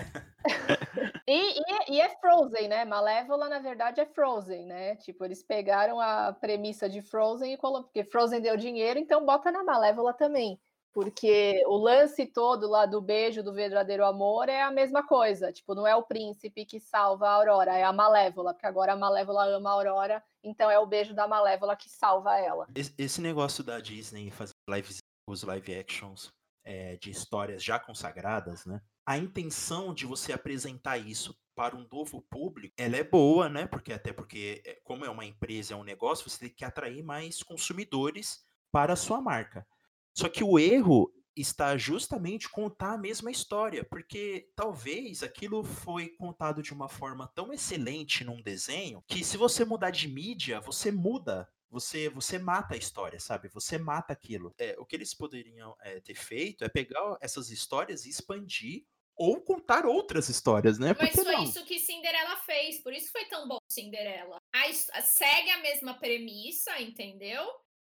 e, e- e é Frozen, né? Malévola, na verdade, é Frozen, né? Tipo, eles pegaram a premissa de Frozen e colocaram. Porque Frozen deu dinheiro, então bota na Malévola também. Porque o lance todo lá do beijo, do verdadeiro amor, é a mesma coisa. Tipo, não é o príncipe que salva a Aurora, é a Malévola, porque agora a Malévola ama a Aurora, então é o beijo da Malévola que salva ela. Esse, negócio da Disney fazer live, os live actions é, de histórias já consagradas, né? A intenção de você apresentar isso para um novo público, ela é boa, né? Porque até porque, é, como é uma empresa, é um negócio, você tem que atrair mais consumidores para a sua marca. Só que o erro está justamente contar a mesma história, porque talvez aquilo foi contado de uma forma tão excelente num desenho que se você mudar de mídia, você muda você, você mata a história, sabe? Você mata aquilo. É, o que eles poderiam é, ter feito é pegar essas histórias e expandir ou contar outras histórias, né? Mas foi não? isso que Cinderela fez, por isso foi tão bom Cinderela. A segue a mesma premissa, entendeu?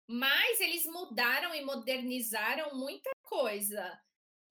Mas eles mudaram e modernizaram muita coisa.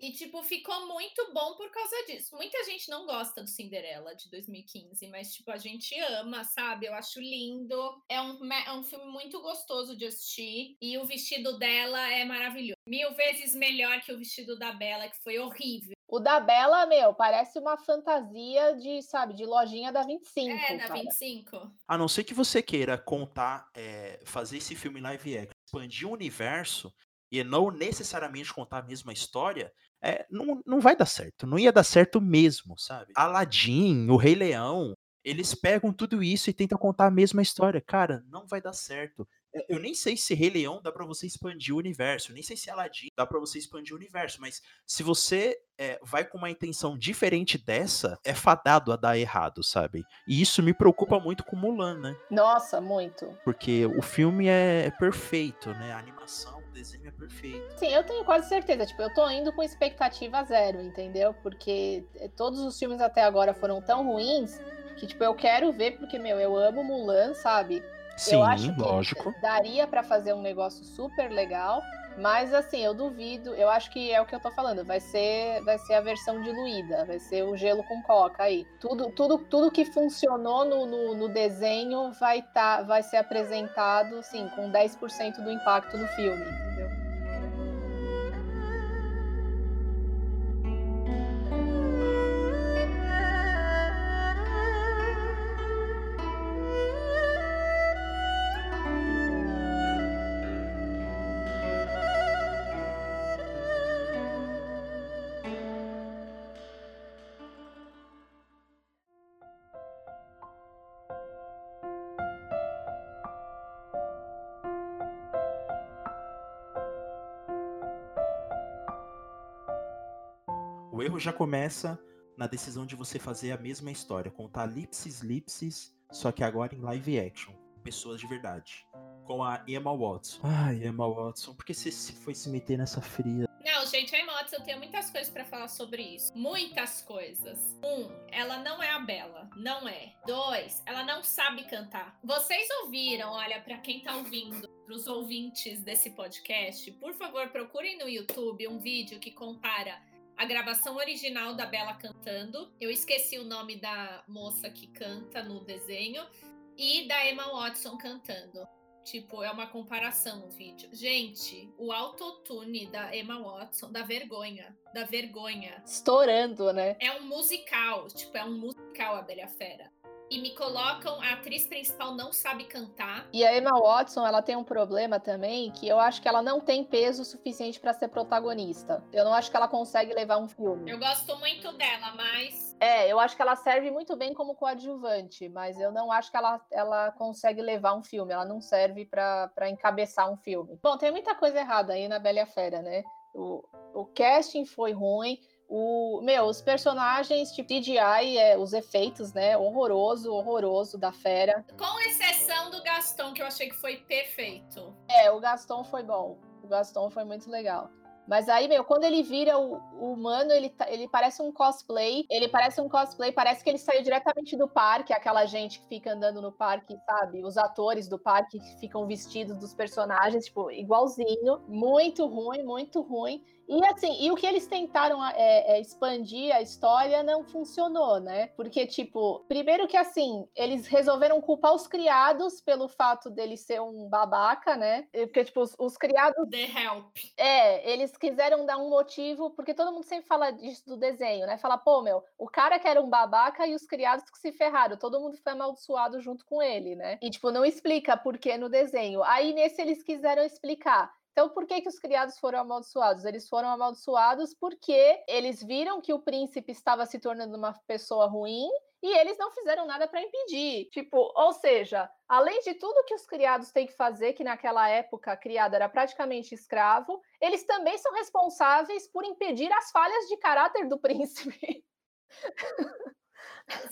E, tipo, ficou muito bom por causa disso. Muita gente não gosta do Cinderela de 2015, mas, tipo, a gente ama, sabe? Eu acho lindo. É um, é um filme muito gostoso de assistir. E o vestido dela é maravilhoso. Mil vezes melhor que o vestido da Bela, que foi horrível. O da Bela, meu, parece uma fantasia de, sabe, de lojinha da 25. É, da cara. 25. A não ser que você queira contar, é, fazer esse filme live action, expandir o universo e não necessariamente contar a mesma história, é, não, não vai dar certo. Não ia dar certo mesmo, sabe? Aladdin, o Rei Leão, eles pegam tudo isso e tentam contar a mesma história. Cara, não vai dar certo. É, Eu nem sei se Rei Leão dá pra você expandir o universo, nem sei se Aladdin dá pra você expandir o universo, mas se você é, vai com uma intenção diferente dessa, é fadado a dar errado, sabe? E isso me preocupa muito com Mulan, né? Nossa, muito. Porque o filme é perfeito, né? A animação, o desenho é perfeito. Sim, eu tenho quase certeza. Tipo, eu tô indo com expectativa zero, entendeu? Porque eh, todos os filmes até agora foram tão ruins que, tipo, eu quero ver, porque, meu, eu amo Mulan, sabe? Sim, eu acho que lógico. daria pra fazer um negócio super legal, mas assim, eu duvido, eu acho que é o que eu tô falando, vai ser, vai ser a versão diluída, vai ser o gelo com coca aí. Tudo, tudo, tudo que funcionou no, no, no desenho vai, tá, vai ser apresentado, assim, com 10% do impacto no filme, O erro já começa na decisão de você fazer a mesma história, contar lipsis lipsis, só que agora em live action, pessoas de verdade. Com a Emma Watson. Ai, Emma Watson, por que você se foi se meter nessa fria? Não, gente, a Emma Watson, eu tenho muitas coisas pra falar sobre isso. Muitas coisas. Um, ela não é a Bela. Não é. Dois, ela não sabe cantar. Vocês ouviram, olha, pra quem tá ouvindo, pros ouvintes desse podcast, por favor, procurem no YouTube um vídeo que compara a gravação original da Bela cantando. Eu esqueci o nome da moça que canta no desenho. E da Emma Watson cantando. Tipo, é uma comparação o vídeo. Gente, o autotune da Emma Watson, da vergonha. Da vergonha. Estourando, né? É um musical. Tipo, é um musical a Bela Fera. E me colocam, a atriz principal não sabe cantar. E a Emma Watson, ela tem um problema também, que eu acho que ela não tem peso suficiente pra ser protagonista. Eu não acho que ela consegue levar um filme. Eu gosto muito dela, mas. É, eu acho que ela serve muito bem como coadjuvante, mas eu não acho que ela, ela consegue levar um filme. Ela não serve pra encabeçar um filme. Bom, tem muita coisa errada aí na Bela e a Fera, né? O, o casting foi ruim. O, meu, os personagens, tipo, CGI, é, os efeitos, né? Horroroso, horroroso da fera. Com exceção do Gaston, que eu achei que foi perfeito. É, o Gaston foi bom. O Gaston foi muito legal. Mas aí, meu, quando ele vira o, o humano, ele, tá- ele parece um cosplay. Ele parece um cosplay, parece que ele saiu diretamente do parque, aquela gente que fica andando no parque, sabe? Os atores do parque que ficam vestidos dos personagens, tipo, igualzinho. Muito ruim, muito ruim. E assim, e o que eles tentaram é, é, expandir a história não funcionou, né? Porque, tipo, primeiro que assim, eles resolveram culpar os criados pelo fato dele ser um babaca, né? Porque, tipo, os, os criados The Help. é, eles quiseram dar um motivo, porque todo mundo sempre fala disso do desenho, né? Fala, pô, meu, o cara que era um babaca e os criados que se ferraram, todo mundo foi amaldiçoado junto com ele, né? E, tipo, não explica por que no desenho. Aí, nesse, eles quiseram explicar. Então, por que, que os criados foram amaldiçoados? Eles foram amaldiçoados porque eles viram que o príncipe estava se tornando uma pessoa ruim e eles não fizeram nada para impedir. Tipo, ou seja, além de tudo que os criados têm que fazer, que naquela época criado era praticamente escravo, eles também são responsáveis por impedir as falhas de caráter do príncipe.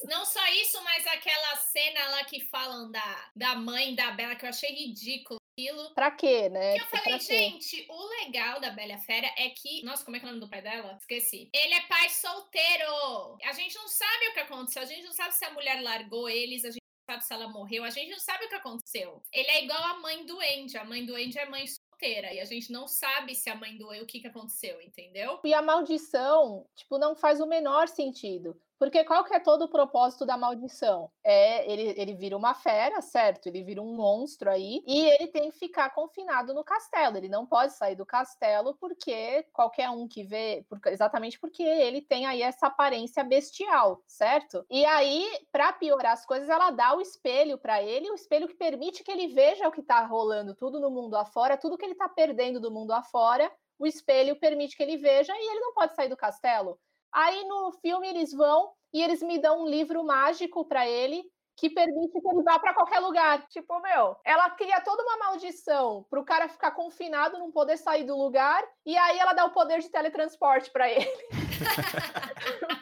Não só isso, mas aquela cena lá que falam da, da mãe da Bela, que eu achei ridículo aquilo. pra quê, né? Que eu falei, gente, o legal da Bela Fera é que. Nossa, como é que é o nome do pai dela? Esqueci. Ele é pai solteiro. A gente não sabe o que aconteceu. A gente não sabe se a mulher largou eles. A gente não sabe se ela morreu. A gente não sabe o que aconteceu. Ele é igual a mãe do Andy. A mãe do Andy é mãe solteira. E a gente não sabe se a mãe do o que, que aconteceu, entendeu? E a maldição, tipo, não faz o menor sentido. Porque qual que é todo o propósito da maldição? É ele, ele vira uma fera, certo? Ele vira um monstro aí e ele tem que ficar confinado no castelo. Ele não pode sair do castelo porque qualquer um que vê, por- exatamente porque ele tem aí essa aparência bestial, certo? E aí, para piorar as coisas, ela dá o espelho para ele, o espelho que permite que ele veja o que tá rolando tudo no mundo afora, tudo que ele tá perdendo do mundo afora. O espelho permite que ele veja e ele não pode sair do castelo. Aí no filme eles vão e eles me dão um livro mágico para ele que permite que ele vá para qualquer lugar. Tipo, meu, ela cria toda uma maldição pro cara ficar confinado, não poder sair do lugar, e aí ela dá o poder de teletransporte para ele.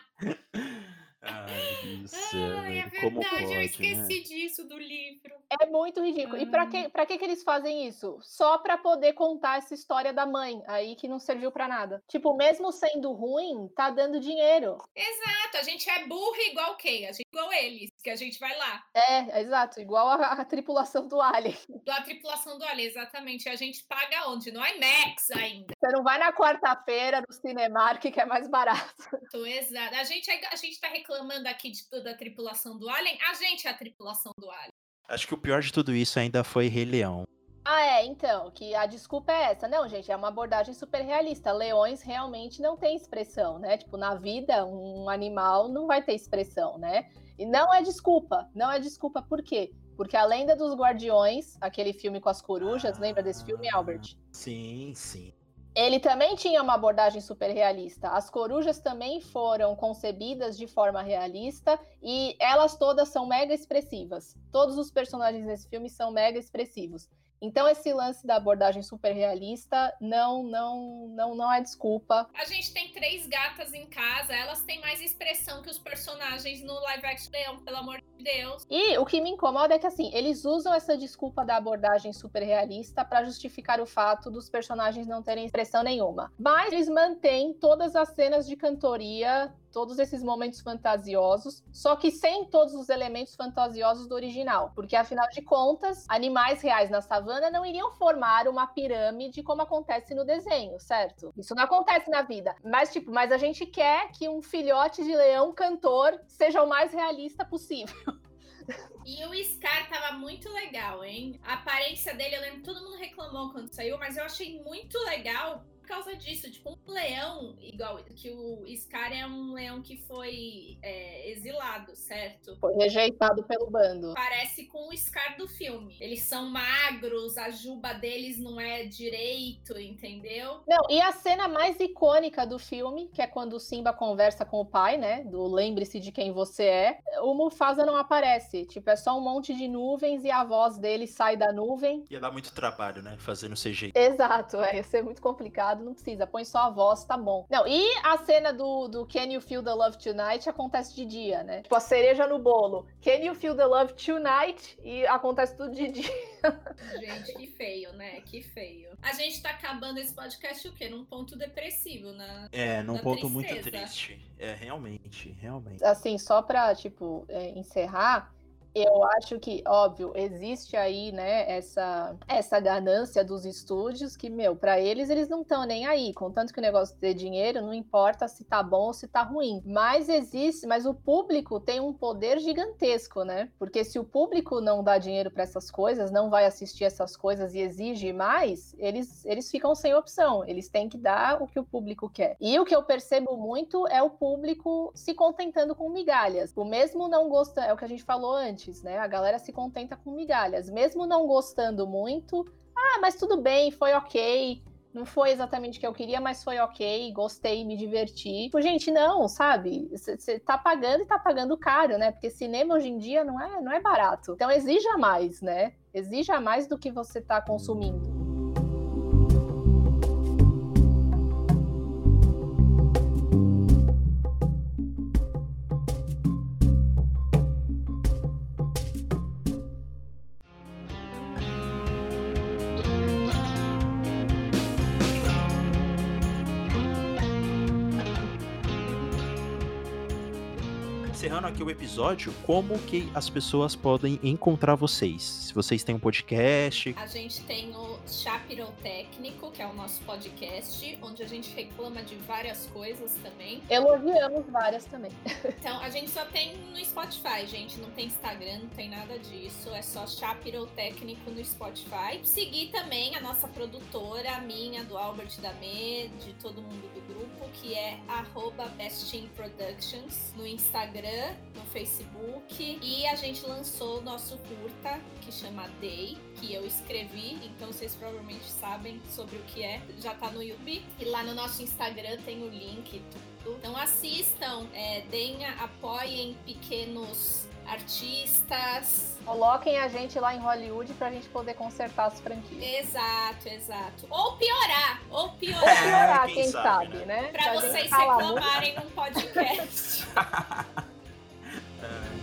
Ai, Deus do céu, Ai, é como verdade, eu pode, esqueci né? disso do livro. É muito ridículo. E para que, pra que que eles fazem isso? Só para poder contar essa história da mãe, aí que não serviu para nada. Tipo, mesmo sendo ruim, tá dando dinheiro. Exato, a gente é burro igual quem? A gente é igual eles, que a gente vai lá. É, exato, igual a, a tripulação do Alien. Da tripulação do Alien, exatamente. A gente paga onde? No IMAX ainda. Você não vai na quarta-feira no Cinemark, que é mais barato. Exato. A gente, a gente tá reclamando aqui de toda a tripulação do Alien. A gente é a tripulação do Alien. Acho que o pior de tudo isso ainda foi Rei Leão. Ah, é, então, que a desculpa é essa. Não, gente, é uma abordagem super realista. Leões realmente não têm expressão, né? Tipo, na vida, um animal não vai ter expressão, né? E não é desculpa, não é desculpa. Por quê? Porque a Lenda dos Guardiões, aquele filme com as corujas, lembra desse filme, Albert? Sim, sim. Ele também tinha uma abordagem super realista. As corujas também foram concebidas de forma realista e elas todas são mega expressivas. Todos os personagens desse filme são mega expressivos. Então esse lance da abordagem super realista não, não, não, não é desculpa. A gente tem três gatas em casa, elas têm mais expressão que os personagens no live action Leão, pelo amor de Deus. E o que me incomoda é que assim, eles usam essa desculpa da abordagem super realista para justificar o fato dos personagens não terem expressão nenhuma. Mas eles mantêm todas as cenas de cantoria todos esses momentos fantasiosos, só que sem todos os elementos fantasiosos do original, porque afinal de contas, animais reais na savana não iriam formar uma pirâmide como acontece no desenho, certo? Isso não acontece na vida. Mas tipo, mas a gente quer que um filhote de leão cantor seja o mais realista possível. E o Scar tava muito legal, hein? A aparência dele, eu lembro todo mundo reclamou quando saiu, mas eu achei muito legal causa disso. Tipo, um leão, igual que o Scar é um leão que foi é, exilado, certo? Foi rejeitado pelo bando. Parece com o Scar do filme. Eles são magros, a juba deles não é direito, entendeu? Não, e a cena mais icônica do filme, que é quando o Simba conversa com o pai, né? Do lembre-se de quem você é, o Mufasa não aparece. Tipo, é só um monte de nuvens e a voz dele sai da nuvem. Ia dar muito trabalho, né? Fazendo CGI. Exato, é, ia ser muito complicado, não precisa, põe só a voz, tá bom. Não, e a cena do, do Can You Feel the Love Tonight acontece de dia, né? Tipo, a cereja no bolo. Can You Feel the Love Tonight? E acontece tudo de dia. Gente, que feio, né? Que feio. A gente tá acabando esse podcast o quê? Num ponto depressivo, na. É, num ponto muito tristeza. triste. É, realmente, realmente. Assim, só pra, tipo, é, encerrar, eu acho que, óbvio, existe aí, né, essa, essa ganância dos estúdios que, meu, pra eles, eles não estão nem aí. Contanto que o negócio dê dinheiro, não importa se tá bom ou se tá ruim. Mas existe, mas o público tem um poder gigantesco, né? Porque se o público não dá dinheiro pra essas coisas, não vai assistir essas coisas e exige mais, eles, eles ficam sem opção. Eles têm que dar o que o público quer. E o que eu percebo muito é o público se contentando com migalhas. O mesmo não gosta, é o que a gente falou antes, né? A galera se contenta com migalhas. Mesmo não gostando muito, ah, mas tudo bem, foi ok. Não foi exatamente o que eu queria, mas foi ok, gostei, me diverti. Tipo, gente, não, sabe? Você tá pagando e tá pagando caro, né? Porque cinema hoje em dia não é, não é barato. Então exija mais, né? Exija mais do que você tá consumindo. Episódio, como que as pessoas podem encontrar vocês? Se vocês têm um podcast, A gente tem o Chapirou Técnico, que é o nosso podcast, onde a gente reclama de várias coisas também. Elogiamos várias também. Então, a gente só tem no Spotify, gente. Não tem Instagram, não tem nada disso. É só Chapirou Técnico no Spotify. Seguir também a nossa produtora, a minha, do Albert Damê, de todo mundo do grupo, que é arroba Bestin Productions no Instagram, no Facebook. E a gente lançou o nosso curta, que chama Day, que eu escrevi, então vocês provavelmente sabem sobre o que é. Já tá no YouTube. E lá no nosso Instagram tem o link e tudo. Então assistam, é, deem, apoiem pequenos artistas. Coloquem a gente lá em Hollywood pra gente poder consertar as franquias. Exato, exato. Ou piorar, ou Ou piorar. piorar, quem quem, sabe, sabe, né? né? Pra Se a gente vocês muito- reclamarem num podcast.